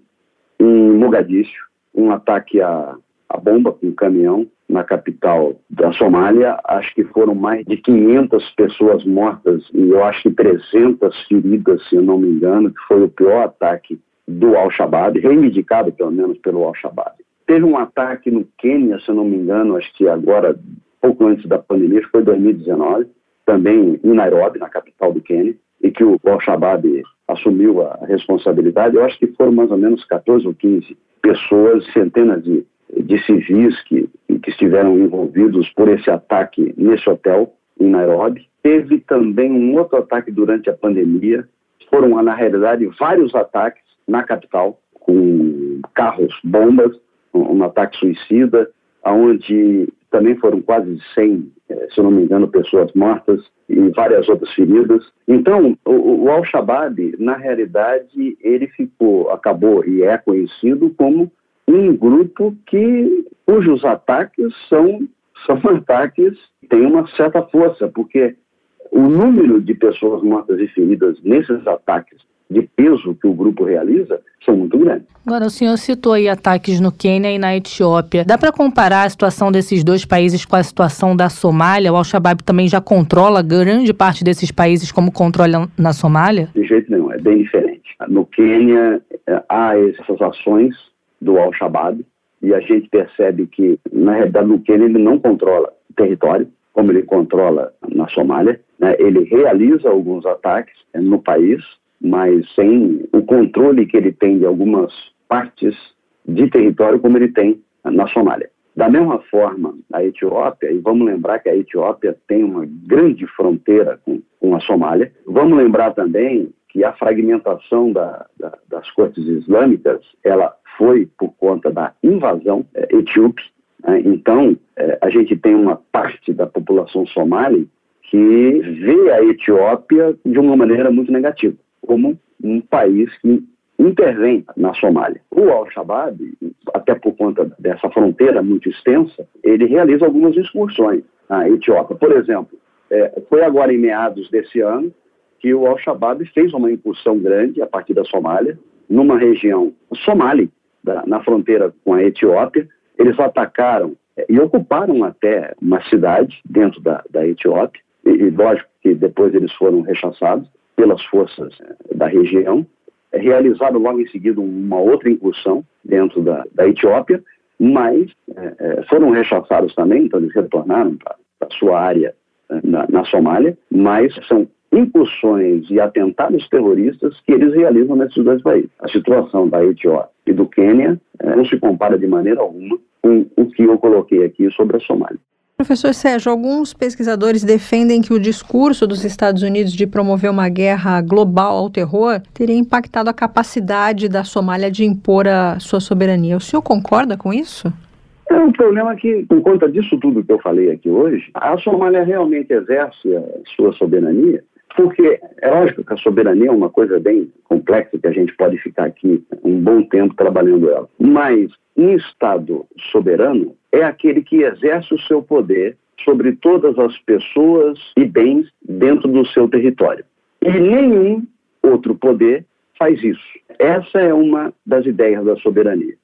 em Mogadíscio, um ataque a, a bomba com um caminhão na capital da Somália. Acho que foram mais de 500 pessoas mortas e eu acho que 300 feridas, se eu não me engano, que foi o pior ataque do Al-Shabaab, reivindicado pelo menos pelo Al-Shabaab. Teve um ataque no Quênia, se eu não me engano, acho que agora, pouco antes da pandemia, foi 2019, também em Nairobi, na capital do Quênia, e que o Al-Shabaab assumiu a responsabilidade. Eu acho que foram mais ou menos 14 ou 15 pessoas, centenas de, de civis que, que estiveram envolvidos por esse ataque nesse hotel em Nairobi. Teve também um outro ataque durante a pandemia. Foram, na realidade, vários ataques na capital, com carros, bombas, um, ataque suicida, onde também foram quase 100, eh, se não me engano, pessoas mortas e várias outras feridas. Então, o, o Al-Shabaab, na realidade, ele ficou, acabou e é conhecido como um grupo que cujos ataques são são ataques que têm uma certa força, porque o número de pessoas mortas e feridas nesses ataques de peso que o grupo realiza são muito grandes. Agora, o senhor citou aí ataques no Quênia e na Etiópia. Dá para comparar a situação desses dois países com a situação da Somália? O Al-Shabaab também já controla grande parte desses países como controla na Somália? De jeito nenhum, é bem diferente. No Quênia, é, há essas ações do Al-Shabaab e a gente percebe que, na realidade, no Quênia ele não controla o território, como ele controla na Somália. Né? Ele realiza alguns ataques é, no país, mas sem o controle que ele tem de algumas partes de território como ele tem na Somália. Da mesma forma, a Etiópia, e vamos lembrar que a Etiópia tem uma grande fronteira com, com a Somália, vamos lembrar também que a fragmentação da, da, das cortes islâmicas, ela foi por conta da invasão é, etíope. Né? Então, é, a gente tem uma parte da população somali que vê a Etiópia de uma maneira muito negativa como um país que intervém na Somália. O Al-Shabaab, até por conta dessa fronteira muito extensa, ele realiza algumas excursões na Etiópia. Por exemplo, é, foi agora em meados desse ano que o Al-Shabaab fez uma incursão grande a partir da Somália, numa região somali, da, na fronteira com a Etiópia. Eles atacaram é, e ocuparam até uma cidade dentro da, da Etiópia. e, e lógico que depois eles foram rechaçados pelas forças eh, da região, realizaram logo em seguida uma outra incursão dentro da, da Etiópia, mas é, foram rechaçados também, então eles retornaram para a sua área na, na Somália, mas são incursões e atentados terroristas que eles realizam nesses dois países. A situação da Etiópia e do Quênia é, não se compara de maneira alguma com o que eu coloquei aqui sobre a Somália. Professor Sérgio, alguns pesquisadores defendem que o discurso dos Estados Unidos de promover uma guerra global ao terror teria impactado a capacidade da Somália de impor a sua soberania. O senhor concorda com isso? É um problema que, por conta disso tudo que eu falei aqui hoje, a Somália realmente exerce a sua soberania, porque é lógico que a soberania é uma coisa bem complexa que a gente pode ficar aqui um bom tempo trabalhando ela. Mas um Estado soberano é aquele que exerce o seu poder sobre todas as pessoas e bens dentro do seu território. E nenhum outro poder faz isso. Essa é uma das ideias da soberania.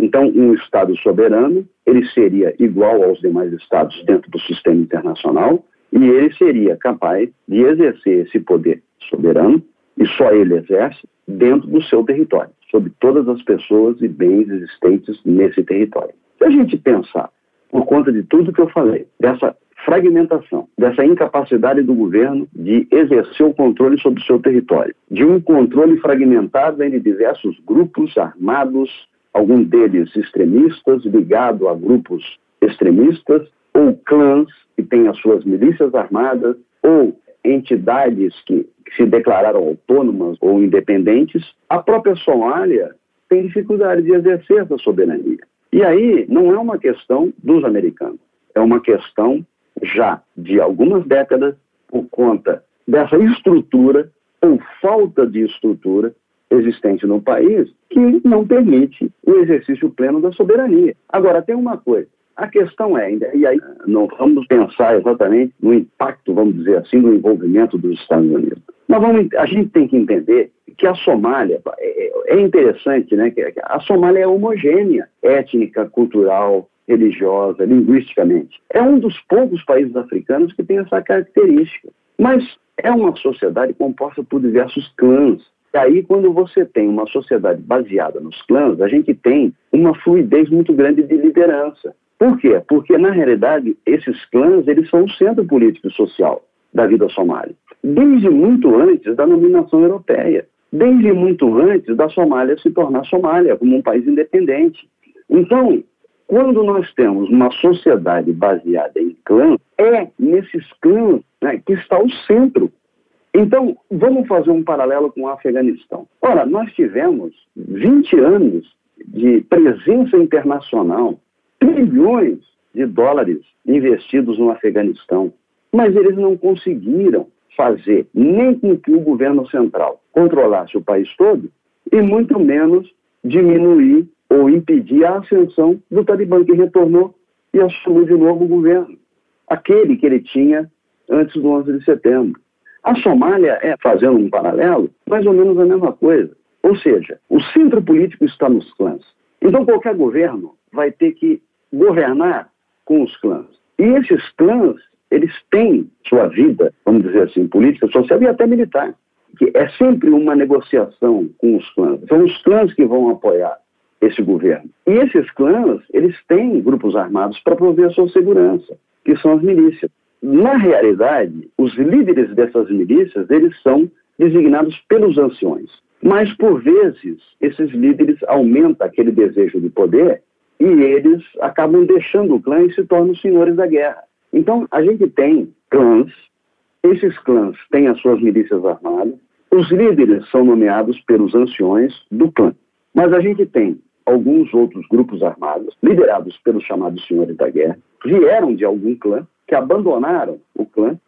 Então, um Estado soberano, ele seria igual aos demais Estados dentro do sistema internacional e ele seria capaz de exercer esse poder soberano, e só ele exerce, dentro do seu território, sobre todas as pessoas e bens existentes nesse território. Se a gente pensar, por conta de tudo que eu falei, dessa fragmentação, dessa incapacidade do governo de exercer o controle sobre o seu território, de um controle fragmentado entre diversos grupos armados, alguns deles extremistas, ligado a grupos extremistas, ou clãs que têm as suas milícias armadas, ou entidades que, que se declararam autônomas ou independentes, a própria Somália tem dificuldade de exercer essa soberania. E aí não é uma questão dos americanos, é uma questão já de algumas décadas por conta dessa estrutura ou falta de estrutura existente no país que não permite o exercício pleno da soberania. Agora, tem uma coisa. A questão é, e aí não vamos pensar exatamente no impacto, vamos dizer assim, do envolvimento dos Estados Unidos. Mas vamos, a gente tem que entender que a Somália, é, é, é interessante, né, que a Somália é homogênea, étnica, cultural, religiosa, linguisticamente. É um dos poucos países africanos que tem essa característica. Mas é uma sociedade composta por diversos clãs, e aí, quando você tem uma sociedade baseada nos clãs, a gente tem uma fluidez muito grande de liderança. Por quê? Porque, na realidade, esses clãs eles são o centro político e social da vida somália. Desde muito antes da nominação europeia. Desde muito antes da Somália se tornar Somália como um país independente. Então, quando nós temos uma sociedade baseada em clãs, é nesses clãs né, que está o centro então, vamos fazer um paralelo com o Afeganistão. Ora, nós tivemos 20 anos de presença internacional, trilhões de dólares investidos no Afeganistão, mas eles não conseguiram fazer nem com que o governo central controlasse o país todo e muito menos diminuir ou impedir a ascensão do Talibã que retornou e assumiu de novo o governo, aquele que ele tinha antes do 11 de setembro. A Somália é, fazendo um paralelo, mais ou menos a mesma coisa. Ou seja, o centro político está nos clãs. Então qualquer governo vai ter que governar com os clãs. E esses clãs, eles têm sua vida, vamos dizer assim, política, social e até militar. Que é sempre uma negociação com os clãs. São os clãs que vão apoiar esse governo. E esses clãs, eles têm grupos armados para prover a sua segurança, que são as milícias. Na realidade, os líderes dessas milícias, eles são designados pelos anciões. Mas, por vezes, esses líderes aumentam aquele desejo de poder e eles acabam deixando o clã e se tornam senhores da guerra. Então, a gente tem clãs, esses clãs têm as suas milícias armadas, os líderes são nomeados pelos anciões do clã. Mas a gente tem alguns outros grupos armados, liderados pelos chamados senhores da guerra, vieram de algum clã que abandonaram o clã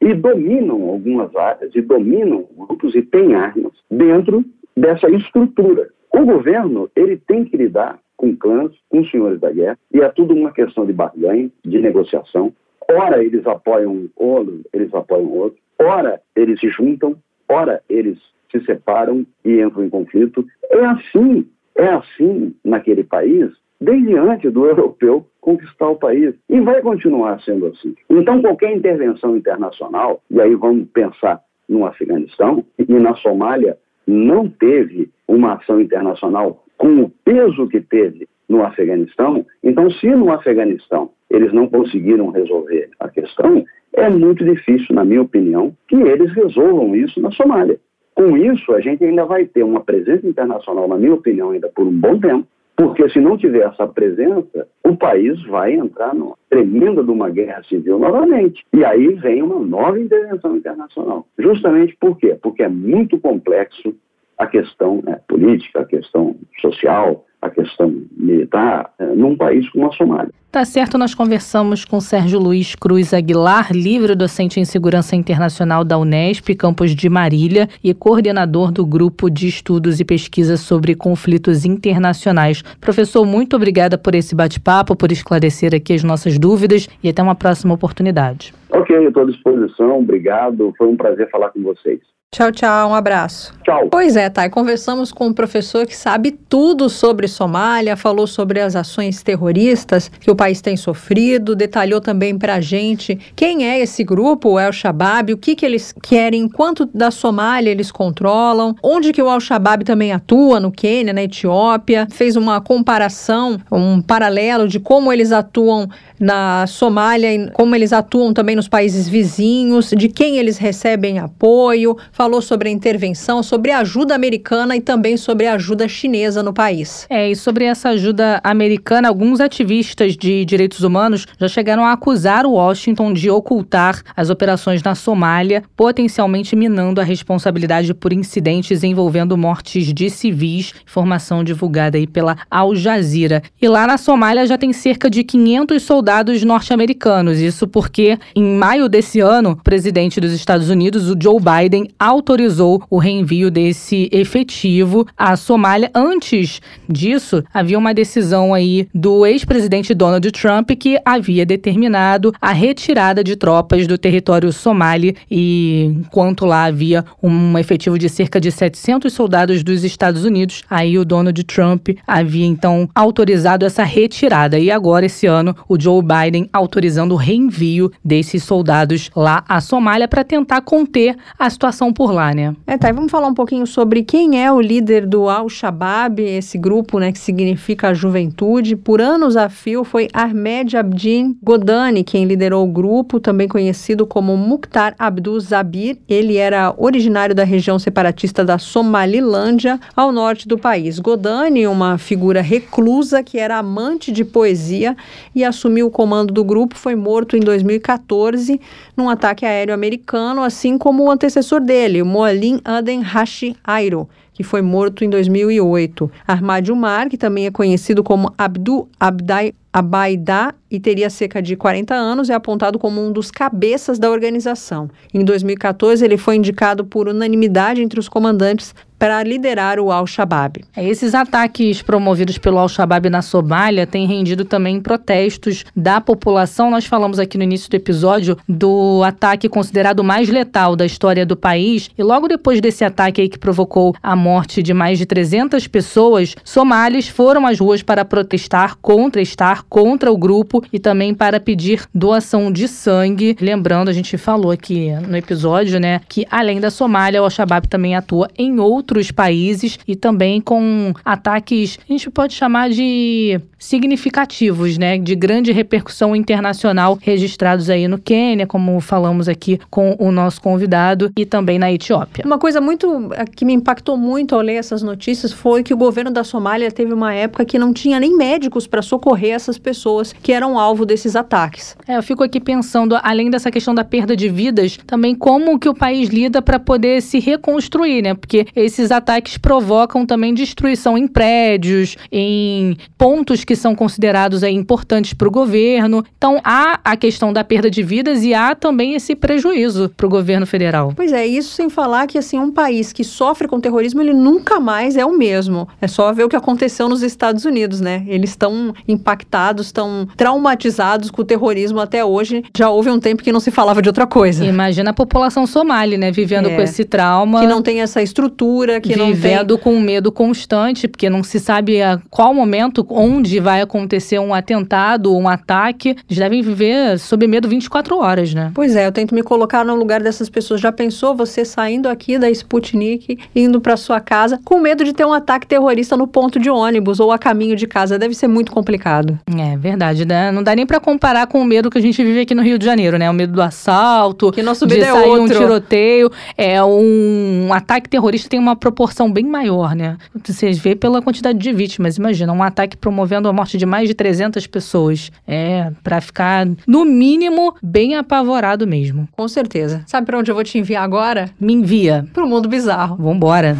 e dominam algumas áreas, e dominam grupos e têm armas dentro dessa estrutura. O governo, ele tem que lidar com clãs, com senhores da guerra, e é tudo uma questão de barganha, de negociação. Ora eles apoiam um, ora eles apoiam outro, ora eles se juntam, ora eles se separam e entram em conflito. É assim, é assim naquele país desde antes do europeu conquistar o país. E vai continuar sendo assim. Então, qualquer intervenção internacional, e aí vamos pensar no Afeganistão e na Somália, não teve uma ação internacional com o peso que teve no Afeganistão. Então, se no Afeganistão eles não conseguiram resolver a questão, é muito difícil, na minha opinião, que eles resolvam isso na Somália. Com isso, a gente ainda vai ter uma presença internacional, na minha opinião, ainda por um bom tempo, porque se não tiver essa presença, o país vai entrar numa tremenda de uma guerra civil novamente. E aí vem uma nova intervenção internacional. Justamente por quê? Porque é muito complexo a questão né, política, a questão social, a questão militar é, num país como a Somália. Tá certo, nós conversamos com Sérgio Luiz Cruz Aguilar, livre docente em segurança internacional da Unesp, campus de Marília, e coordenador do grupo de estudos e pesquisas sobre conflitos internacionais. Professor, muito obrigada por esse bate-papo, por esclarecer aqui as nossas dúvidas e até uma próxima oportunidade. Ok, estou à disposição, obrigado, foi um prazer falar com vocês. Tchau, tchau, um abraço. Tchau. Pois é, Thay, conversamos com um professor que sabe tudo sobre Somália, falou sobre as ações terroristas que o país tem sofrido, detalhou também pra gente quem é esse grupo, o El-Shabaab, o que, que eles querem, quanto da Somália eles controlam, onde que o Al-Shabaab também atua, no Quênia, na Etiópia, fez uma comparação, um paralelo de como eles atuam na Somália como eles atuam também nos países vizinhos, de quem eles recebem apoio, falou sobre a intervenção, sobre a ajuda americana e também sobre a ajuda chinesa no país. É, e sobre essa ajuda americana, alguns ativistas de direitos humanos já chegaram a acusar o Washington de ocultar as operações na Somália, potencialmente minando a responsabilidade por incidentes envolvendo mortes de civis, informação divulgada aí pela Al Jazeera. E lá na Somália já tem cerca de 500 soldados norte-americanos, isso porque em maio desse ano, o presidente dos Estados Unidos, o Joe Biden, autorizou o reenvio desse efetivo à Somália. Antes disso, havia uma decisão aí do ex-presidente Donald Trump que havia determinado a retirada de tropas do território somali e enquanto lá havia um efetivo de cerca de 700 soldados dos Estados Unidos, aí o Donald Trump havia então autorizado essa retirada e agora esse ano o Joe Biden autorizando o reenvio desses soldados lá à Somália para tentar conter a situação por lá, né? É, tá, e vamos falar um pouquinho sobre quem é o líder do Al-Shabaab, esse grupo, né, que significa a juventude. Por anos a fio foi Ahmed Abdin Godani quem liderou o grupo, também conhecido como Mukhtar Abdul Zabir. Ele era originário da região separatista da Somalilândia, ao norte do país. Godani, uma figura reclusa que era amante de poesia e assumiu o comando do grupo, foi morto em 2014 num ataque aéreo americano, assim como o antecessor dele, Moalim Aden Hashi Airo, que foi morto em 2008. Ahmad Umar, que também é conhecido como Abdu Abdai Abaidá e teria cerca de 40 anos, é apontado como um dos cabeças da organização. Em 2014, ele foi indicado por unanimidade entre os comandantes para liderar o Al-Shabaab. É, esses ataques promovidos pelo Al-Shabaab na Somália têm rendido também protestos da população. Nós falamos aqui no início do episódio do ataque considerado mais letal da história do país. E logo depois desse ataque que provocou a morte de mais de 300 pessoas, somalis foram às ruas para protestar contra estar contra o grupo e também para pedir doação de sangue. Lembrando, a gente falou aqui no episódio, né, que além da Somália, o Al-Shabaab também atua em outros outros países e também com ataques, a gente pode chamar de significativos, né, de grande repercussão internacional registrados aí no Quênia, como falamos aqui com o nosso convidado, e também na Etiópia. Uma coisa muito eh, que me impactou muito ao ler essas notícias foi que o governo da Somália teve uma época que não tinha nem médicos para socorrer essas pessoas que eram alvo desses ataques. É, eu fico aqui pensando, além dessa questão da perda de vidas, também como que o país lida para poder se reconstruir, né? Porque esses ataques provocam também destruição em prédios, em pontos que são considerados aí, importantes para o governo. Então há a questão da perda de vidas e há também esse prejuízo para o governo federal. Pois é, isso sem falar que assim um país que sofre com terrorismo ele nunca mais é o mesmo. É só ver o que aconteceu nos Estados Unidos, né? Eles estão impactados, estão traumatizados com o terrorismo até hoje. Já houve um tempo que não se falava de outra coisa. Imagina a população somali, né, vivendo é, com esse trauma. Que não tem essa estrutura estrutura que não tem. Vivendo com medo constante, porque não se sabe a qual momento, onde vai acontecer um atentado, um ataque. Eles devem viver sob medo 24 horas, né? Pois é, eu tento me colocar no lugar dessas pessoas. Já pensou você saindo aqui da Sputnik, indo para sua casa, com medo de ter um ataque terrorista no ponto de ônibus ou a caminho de casa? Deve ser muito complicado. É verdade, né? Não dá nem para comparar com o medo que a gente vive aqui no Rio de Janeiro, né? O medo do assalto, que nosso de medo é sair outro. um tiroteio. É um, um ataque terrorista tem uma proporção bem maior, né? Vocês vê pela quantidade de vítimas. Imagina, um ataque promovendo a morte de mais de 300 pessoas. É, para ficar, no mínimo, bem apavorado mesmo. Com certeza. Sabe para onde eu vou te enviar agora? Me envia. Pro mundo bizarro. Vambora.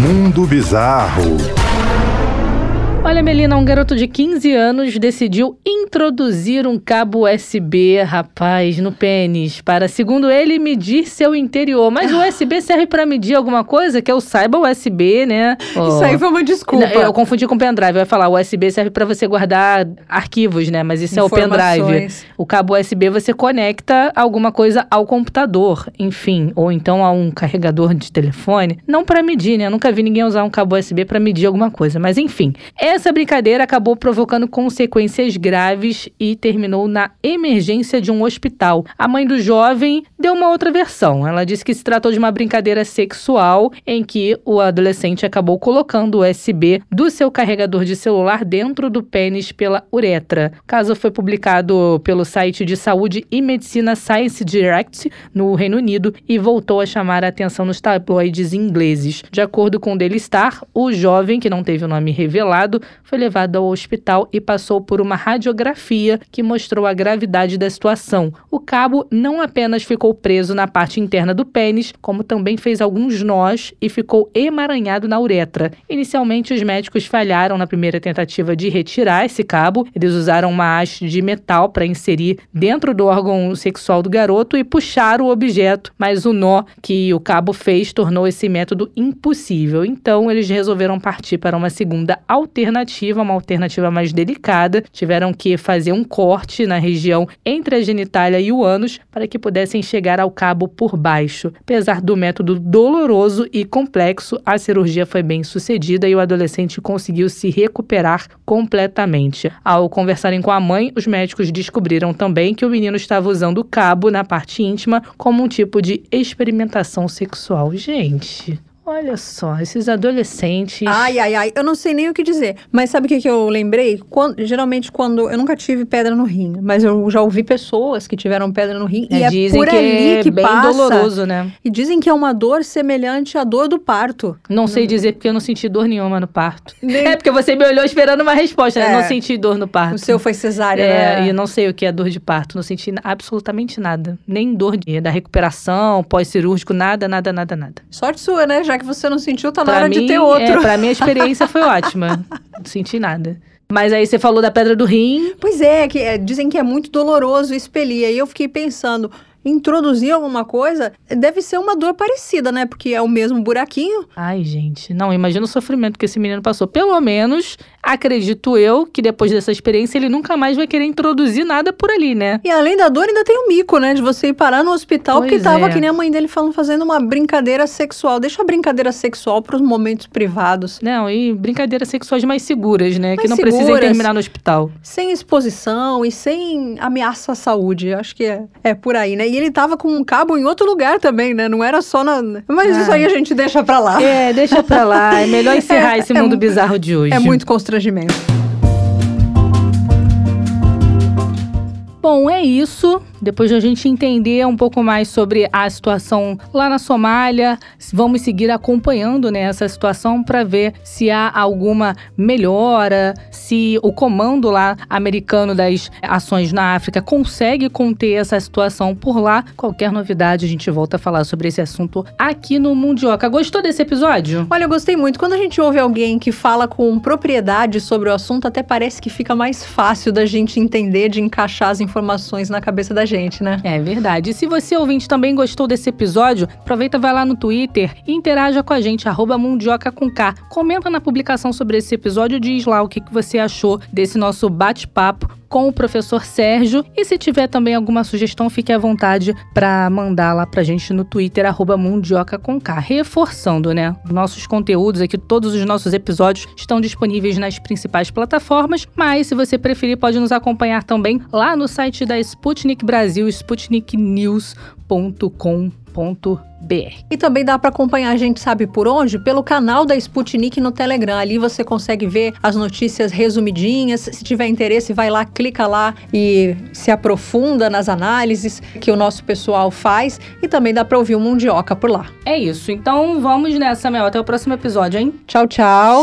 Mundo Bizarro. Olha, Melina, um garoto de 15 anos decidiu introduzir um cabo USB, rapaz, no pênis, para, segundo ele, medir seu interior. Mas o USB serve para medir alguma coisa? Que eu saiba, USB, né? Isso aí foi uma desculpa. Não, Eu confundi com pendrive. Eu ia falar, o USB serve para você guardar arquivos, né? Mas isso é o pendrive. O cabo USB você conecta alguma coisa ao computador, enfim, ou então a um carregador de telefone, não para medir, né? Eu nunca vi ninguém usar um cabo USB para medir alguma coisa, mas enfim. Essa brincadeira acabou provocando consequências graves e terminou na emergência de um hospital. A mãe do jovem deu uma outra versão. Ela disse que se tratou de uma brincadeira sexual em que o adolescente acabou colocando o USB do seu carregador de celular dentro do pênis pela uretra. O caso foi publicado pelo site de saúde e medicina Science Direct no Reino Unido e voltou a chamar a atenção nos tabloides ingleses. De acordo com o Daily Star, o jovem, que não teve o nome revelado, foi levado ao hospital e passou por uma radiografia que mostrou a gravidade da situação. O cabo não apenas ficou preso na parte interna do pênis, como também fez alguns nós e ficou emaranhado na uretra. Inicialmente, os médicos falharam na primeira tentativa de retirar esse cabo. Eles usaram uma haste de metal para inserir dentro do órgão sexual do garoto e puxar o objeto, mas o nó que o cabo fez tornou esse método impossível. Então, eles resolveram partir para uma segunda alternativa, uma alternativa mais delicada. Tiveram que fazer um corte na região entre a genitália e o ânus para que pudessem chegar ao cabo por baixo. Apesar do método doloroso e complexo, a cirurgia foi bem sucedida e o adolescente conseguiu se recuperar completamente. Ao conversarem com a mãe, os médicos descobriram também que o menino estava usando o cabo na parte íntima como um tipo de experimentação sexual. Gente. Olha só, esses adolescentes. Ai, ai, ai, eu não sei nem o que dizer. Mas sabe o que, que eu lembrei? Quando- geralmente, quando. Eu nunca tive pedra no rim, mas eu já ouvi pessoas que tiveram pedra no rim. e é dizem por que ali é que bem passa. doloroso, né? E dizem que é uma dor semelhante à dor do parto. Não sei dizer porque eu não senti dor nenhuma no parto. Nem- É porque você me olhou esperando uma resposta, né? É. Não senti dor no parto. O seu foi cesárea, É, né? e não sei o que é dor de parto. Não senti absolutamente nada. Nem dor de, da recuperação, pós-cirúrgico, nada, nada, nada, nada. Sorte sua, né? Já que você não sentiu, tá na Pra hora mim, de ter outro. É, pra mim a experiência foi ótima. Não senti nada. Mas aí você falou da pedra do rim. Pois é, que é, dizem que é muito doloroso expelir. Aí eu fiquei pensando, introduzir alguma coisa deve ser uma dor parecida, né? Porque é o mesmo buraquinho. Ai, gente, não, imagina o sofrimento que esse menino passou. Pelo menos, acredito eu, que depois dessa experiência ele nunca mais vai querer introduzir nada por ali, né? E além da dor, ainda tem o mico, né? De você ir parar no hospital, porque Pois tava é. que nem a mãe dele falando, fazendo uma brincadeira sexual. Deixa a brincadeira sexual pros momentos privados. Não, e brincadeiras sexuais mais seguras, né? que Mais não precisem terminar no hospital. Sem exposição e sem ameaça à saúde. Acho que é, é por aí, né? E ele tava com um cabo em outro lugar também, né? Não era só na. Mas Ah. isso aí a gente deixa pra lá. É, deixa pra lá. É melhor encerrar É, esse é mundo mu- bizarro de hoje. É muito constrangimento. Bom, é isso. Depois de a gente entender um pouco mais sobre a situação lá na Somália, vamos seguir acompanhando né, essa situação para ver se há alguma melhora, se o comando lá americano das ações na África consegue conter essa situação por lá. Qualquer novidade, a gente volta a falar sobre esse assunto aqui no Mundioca. Gostou desse episódio? Olha, eu gostei muito. Quando a gente ouve alguém que fala com propriedade sobre o assunto, até parece que fica mais fácil da gente entender, de encaixar as informações na cabeça da gente, né? É verdade. E se você, ouvinte, também gostou desse episódio, aproveita, vai lá no Twitter e interaja com a gente, arroba Mundioca com K. Comenta na publicação sobre esse episódio diz lá o que você achou desse nosso bate-papo com o professor Sérgio. E se tiver também alguma sugestão, fique à vontade para mandar lá pra gente no Twitter, arroba Mundioca com K. Reforçando, né? Nossos conteúdos aqui, todos os nossos episódios estão disponíveis nas principais plataformas, mas se você preferir, pode nos acompanhar também lá no site da Sputnik Brasil, sputniknews.com.br. E também dá para acompanhar a gente sabe por onde? Pelo canal da Sputnik no Telegram. Ali você consegue ver as notícias resumidinhas. Se tiver interesse, vai lá, clica lá e se aprofunda nas análises que o nosso pessoal faz. E também dá para ouvir o Mundioca por lá. É isso. Então vamos nessa, Mel. Até o próximo episódio, hein? Tchau, tchau.